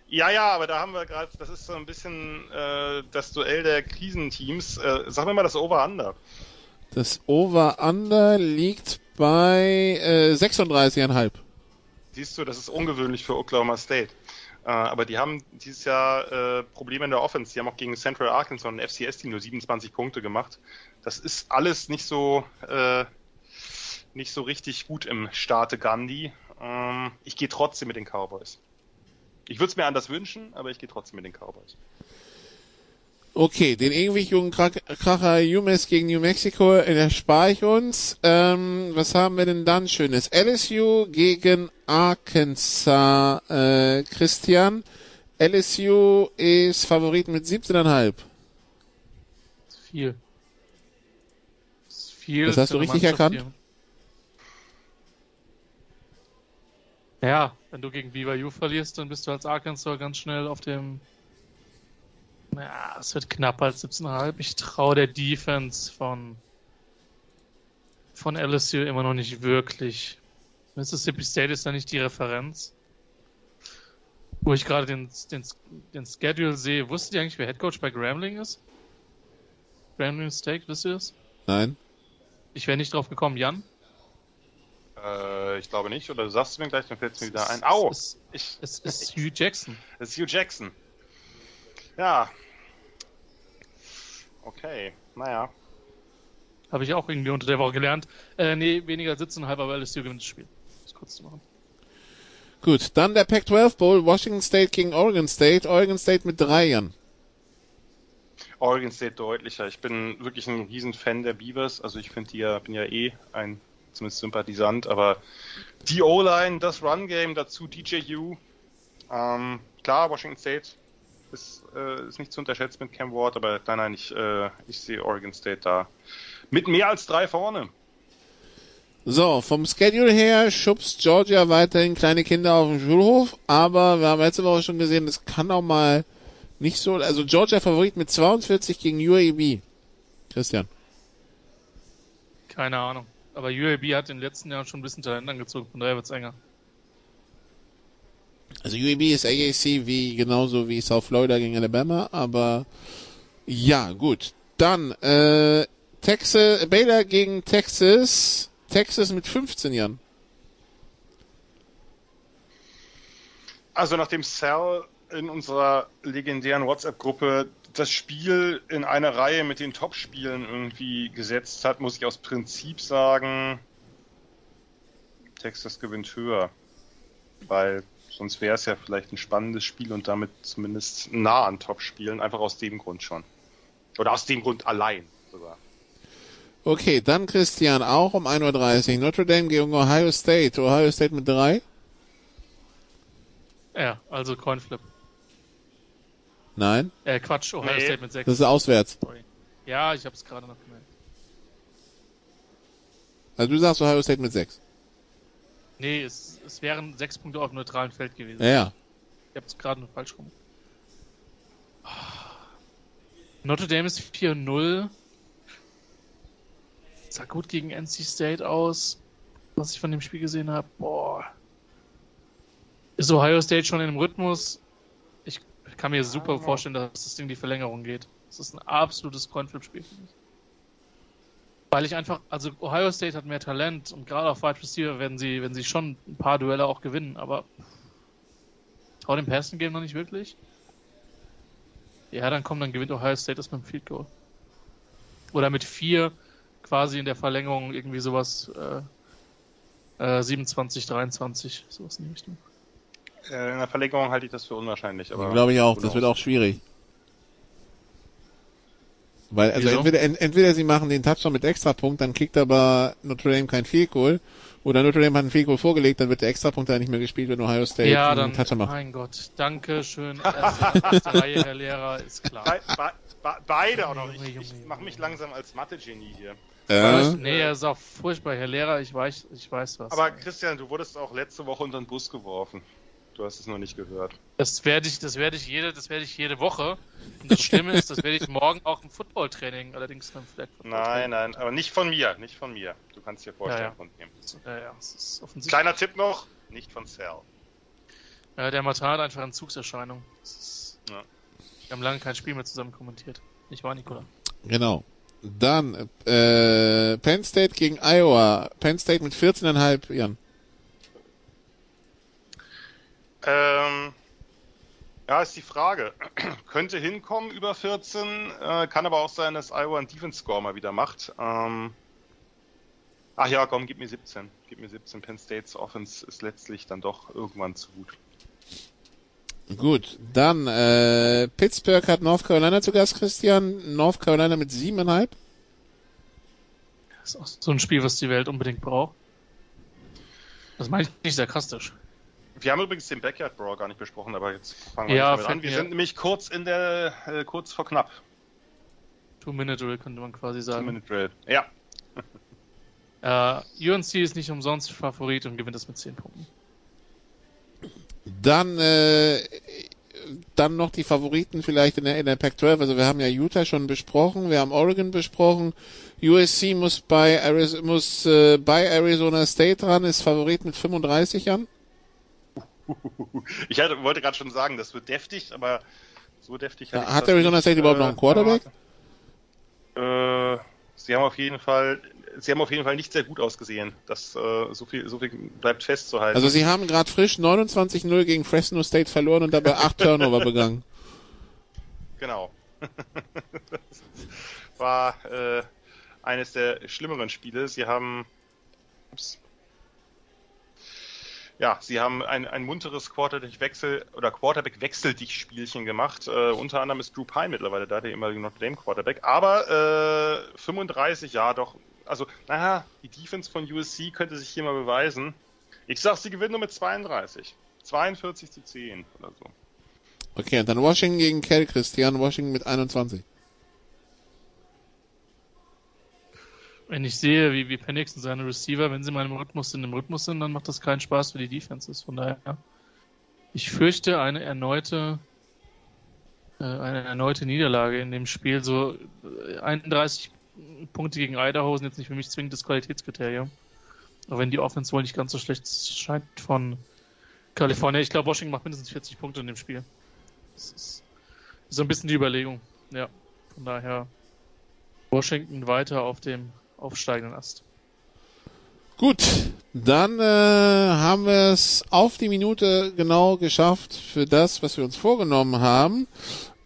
Ja, ja, aber da haben wir gerade, das ist so ein bisschen äh, das Duell der Krisenteams. Äh, sag mir mal das Over-Under. Das Over-Under liegt bei äh, 36,5. Siehst du, das ist ungewöhnlich für Oklahoma State. Äh, aber die haben dieses Jahr äh, Probleme in der Offense. Die haben auch gegen Central Arkansas und FCS-Team nur 27 Punkte gemacht. Das ist alles nicht so äh, nicht so richtig gut im Staate Gandhi. Ähm, ich gehe trotzdem mit den Cowboys. Ich würde es mir anders wünschen, aber ich gehe trotzdem mit den Cowboys. Okay, den ewig jungen Kracher UMass gegen New Mexico äh, erspare ich uns. Ähm, was haben wir denn dann Schönes? LSU gegen Arkansas. Äh, Christian, LSU ist Favorit mit 17,5. Das ist viel. Ist viel. Das hast du richtig erkannt? Ja, wenn du gegen BYU verlierst, dann bist du als Arkansas ganz schnell auf dem. Ja, es wird knapp als 17,5. Ich traue der Defense von von LSU immer noch nicht wirklich. Mississippi State ist da nicht die Referenz. Wo ich gerade den, den, den Schedule sehe, wusstet ihr eigentlich, wer Headcoach bei Grambling ist? Grambling State, wisst ihr das? Nein? Ich wäre nicht drauf gekommen, Jan. Äh, ich glaube nicht, oder du sagst es mir gleich, dann fällt es mir wieder ein. Au! Es, Ich, es ist Hugh Jackson. das ist Hugh Jackson. Ja. Okay, naja. Habe ich auch irgendwie unter der Woche gelernt. Äh, nee, weniger als 17,5, aber LSU gewinnt das Spiel. Um Das kurz zu machen. Gut, dann der Pac-12 Bowl, Washington State gegen Oregon State. Oregon State mit drei Jan. Oregon State deutlicher. Ich bin wirklich ein riesen Fan der Beavers. Also ich finde die ja, bin ja eh ein zumindest Sympathisant, aber die O-Line, das Run-Game, dazu DJU. Ähm, klar, Washington State ist, äh, ist nicht zu unterschätzen mit Cam Ward, aber nein, nein, ich, äh, ich sehe Oregon State da mit mehr als drei vorne. So, vom Schedule her schubst Georgia weiterhin kleine Kinder auf den Schulhof, aber wir haben letzte Woche schon gesehen, das kann auch mal nicht so, also Georgia Favorit mit 42 gegen UAB. Christian. Keine Ahnung. Aber UAB hat in den letzten Jahren schon ein bisschen Talent angezogen, von daher wird's enger. Also UAB ist AAC wie genauso wie South Florida gegen Alabama, aber ja, gut. Dann äh, Texas Baylor gegen Texas. Texas mit 15 Jahren. Also nachdem Sal in unserer legendären WhatsApp-Gruppe das Spiel in eine Reihe mit den Top-Spielen irgendwie gesetzt hat, muss ich aus Prinzip sagen, Texas gewinnt höher. Weil sonst wäre es ja vielleicht ein spannendes Spiel und damit zumindest nah an Top-Spielen, einfach aus dem Grund schon. Oder aus dem Grund allein sogar. Okay, dann Christian auch um 1.30 Uhr. Notre Dame gegen Ohio State. Ohio State mit 3. Ja, also Coinflip. Nein, Äh, Quatsch, Ohio Nee. State mit 6. das ist auswärts. Sorry. Ja, ich hab's gerade noch gemerkt. Also du sagst Ohio State mit 6. Nee, es, es wären 6 Punkte auf dem neutralen Feld gewesen. Ja. Ich hab's gerade nur falsch rum. Notre Dame ist 4-0. Sah gut gegen NC State aus. Was ich von dem Spiel gesehen habe. Boah. Ist Ohio State schon in dem Rhythmus? Ich kann mir super vorstellen, dass das Ding die Verlängerung geht. Das ist ein absolutes Coinflip-Spiel für mich. Weil ich einfach, also Ohio State hat mehr Talent und gerade auf Wide Receiver werden sie, werden sie schon ein paar Duelle auch gewinnen, aber trau dem Passing Game noch nicht wirklich. Ja, dann komm, dann gewinnt Ohio State das mit dem Field Goal. Oder mit vier quasi in der Verlängerung irgendwie sowas äh, äh, 27, 23, sowas in die Richtung. Äh, in der Verlängerung halte ich das für unwahrscheinlich. Aber Glaube ich auch. Das wird auch schwierig. Weil, also Wieso? entweder, ent, entweder sie machen den Touchdown mit Extrapunkt, dann kriegt aber Notre Dame kein Field Goal, oder Notre Dame hat einen Field Goal vorgelegt, dann wird der Extrapunkt da nicht mehr gespielt, wenn Ohio State Ja, einen dann, Touchdown macht. mein Gott, danke schön. Erste, erste Reihe, Herr Lehrer, ist klar. Be be be beide auch noch. Ich, ich mache mich langsam als Mathe-Genie hier. Ja. Nee, er ist auch furchtbar, Herr Lehrer, ich weiß, ich weiß was. Aber Christian, du wurdest auch letzte Woche unter den Bus geworfen. Du hast es noch nicht gehört. Das werde ich, das werde ich jede, das werde ich jede Woche. Und das Schlimme ist, das werde ich morgen auch im Footballtraining, allerdings beim Flag Nein, nein, aber nicht von mir, nicht von mir. Du kannst dir vorstellen, Ja, ja. von. Ja, ja, es ist offensichtlich. Kleiner Tipp noch, nicht von Cell. Ja, der Matar hat einfach Entzugserscheinung. Das ist, Ja. Wir haben lange kein Spiel mehr zusammen kommentiert. Nicht wahr, Nikola? Genau. Dann, äh, Penn State gegen Iowa. Penn State mit 14,5, Jan. Ähm, ja, ist die Frage. Könnte hinkommen über 14, äh, kann aber auch sein, dass Iowa einen Defense-Score mal wieder macht. Ähm, ach ja, komm, gib mir 17. Gib mir 17. Penn States Offense ist letztlich dann doch irgendwann zu gut. Gut, dann, äh, Pittsburgh hat North Carolina zu Gast, Christian. North Carolina mit 7,5. Das ist auch so ein Spiel, was die Welt unbedingt braucht. Das meine ich nicht sarkastisch. Wir haben übrigens den Backyard Brawl gar nicht besprochen, aber jetzt fangen wir Ja, damit an. Wir sind nämlich kurz in der, äh, kurz vor knapp. Two-Minute-Drill könnte man quasi sagen. Two-Minute Drill. Ja. Äh, UNC ist nicht umsonst Favorit und gewinnt das mit 10 Punkten. Dann, äh, dann noch die Favoriten vielleicht in der, in der Pac-12. Also wir haben ja Utah schon besprochen, wir haben Oregon besprochen. USC muss bei, Ariz muss, äh, bei Arizona State dran, ist Favorit mit 35 Jahren. Ich hatte, wollte gerade schon sagen, das wird deftig, aber so deftig Ja, hat Arizona State überhaupt noch einen Quarterback? Äh, sie haben auf jeden Fall, sie haben auf jeden Fall nicht sehr gut ausgesehen. Das äh, so viel, so viel bleibt festzuhalten. Also sie haben gerade frisch 29-0 gegen Fresno State verloren und dabei 8 Turnover begangen. Genau. das war äh, eines der schlimmeren Spiele. Sie haben, ups, ja, sie haben ein, ein munteres Quarterback-Wechsel oder Quarterback-Wechsel-Dich-Spielchen gemacht. Äh, unter anderem ist Drew Pine mittlerweile da, der ehemalige Notre Dame Quarterback. Aber äh, 35, ja doch. Also, naja, die Defense von USC könnte sich hier mal beweisen. Ich sag, sie gewinnen nur mit 32. 42 zu 10 oder so. Okay, und dann Washington gegen Kell, Christian. Washington mit 21. Wenn ich sehe, wie, wie Penix und seine Receiver, wenn sie mal im Rhythmus sind, im Rhythmus sind, dann macht das keinen Spaß für die Defenses. Von daher, ich fürchte eine erneute, äh, eine erneute Niederlage in dem Spiel. So äh, 31 Punkte gegen Idaho sind jetzt nicht für mich zwingend das Qualitätskriterium. Aber wenn die Offense wohl nicht ganz so schlecht scheint von Kalifornien. Ich glaube, Washington macht mindestens 40 Punkte in dem Spiel. Das ist so ein bisschen die Überlegung. Ja, von daher Washington weiter auf dem aufsteigenden Ast. Gut, dann äh, haben wir es auf die Minute genau geschafft für das, was wir uns vorgenommen haben.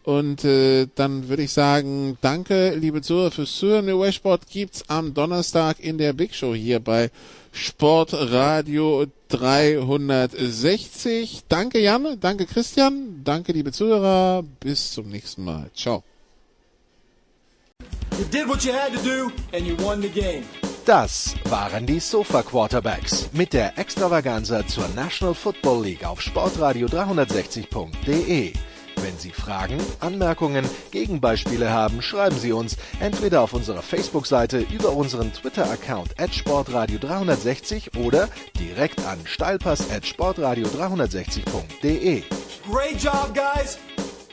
Und äh, dann würde ich sagen, danke, liebe Zuhörer, fürs Zuhören. Der Westport gibt's am Donnerstag in der Big Show hier bei Sportradio 360. Danke, Jan. Danke, Christian. Danke, liebe Zuhörer. Bis zum nächsten Mal. Ciao. You did what you had to do and you won the game. Das waren die Sofa Quarterbacks mit der Extravaganza zur National Football League auf sportradio 360.de. Wenn Sie Fragen, Anmerkungen, Gegenbeispiele haben, schreiben Sie uns entweder auf unserer Facebook-Seite über unseren Twitter-Account at sportradio 360 oder direkt an steilpass at sportradio 360.de. Great job, guys.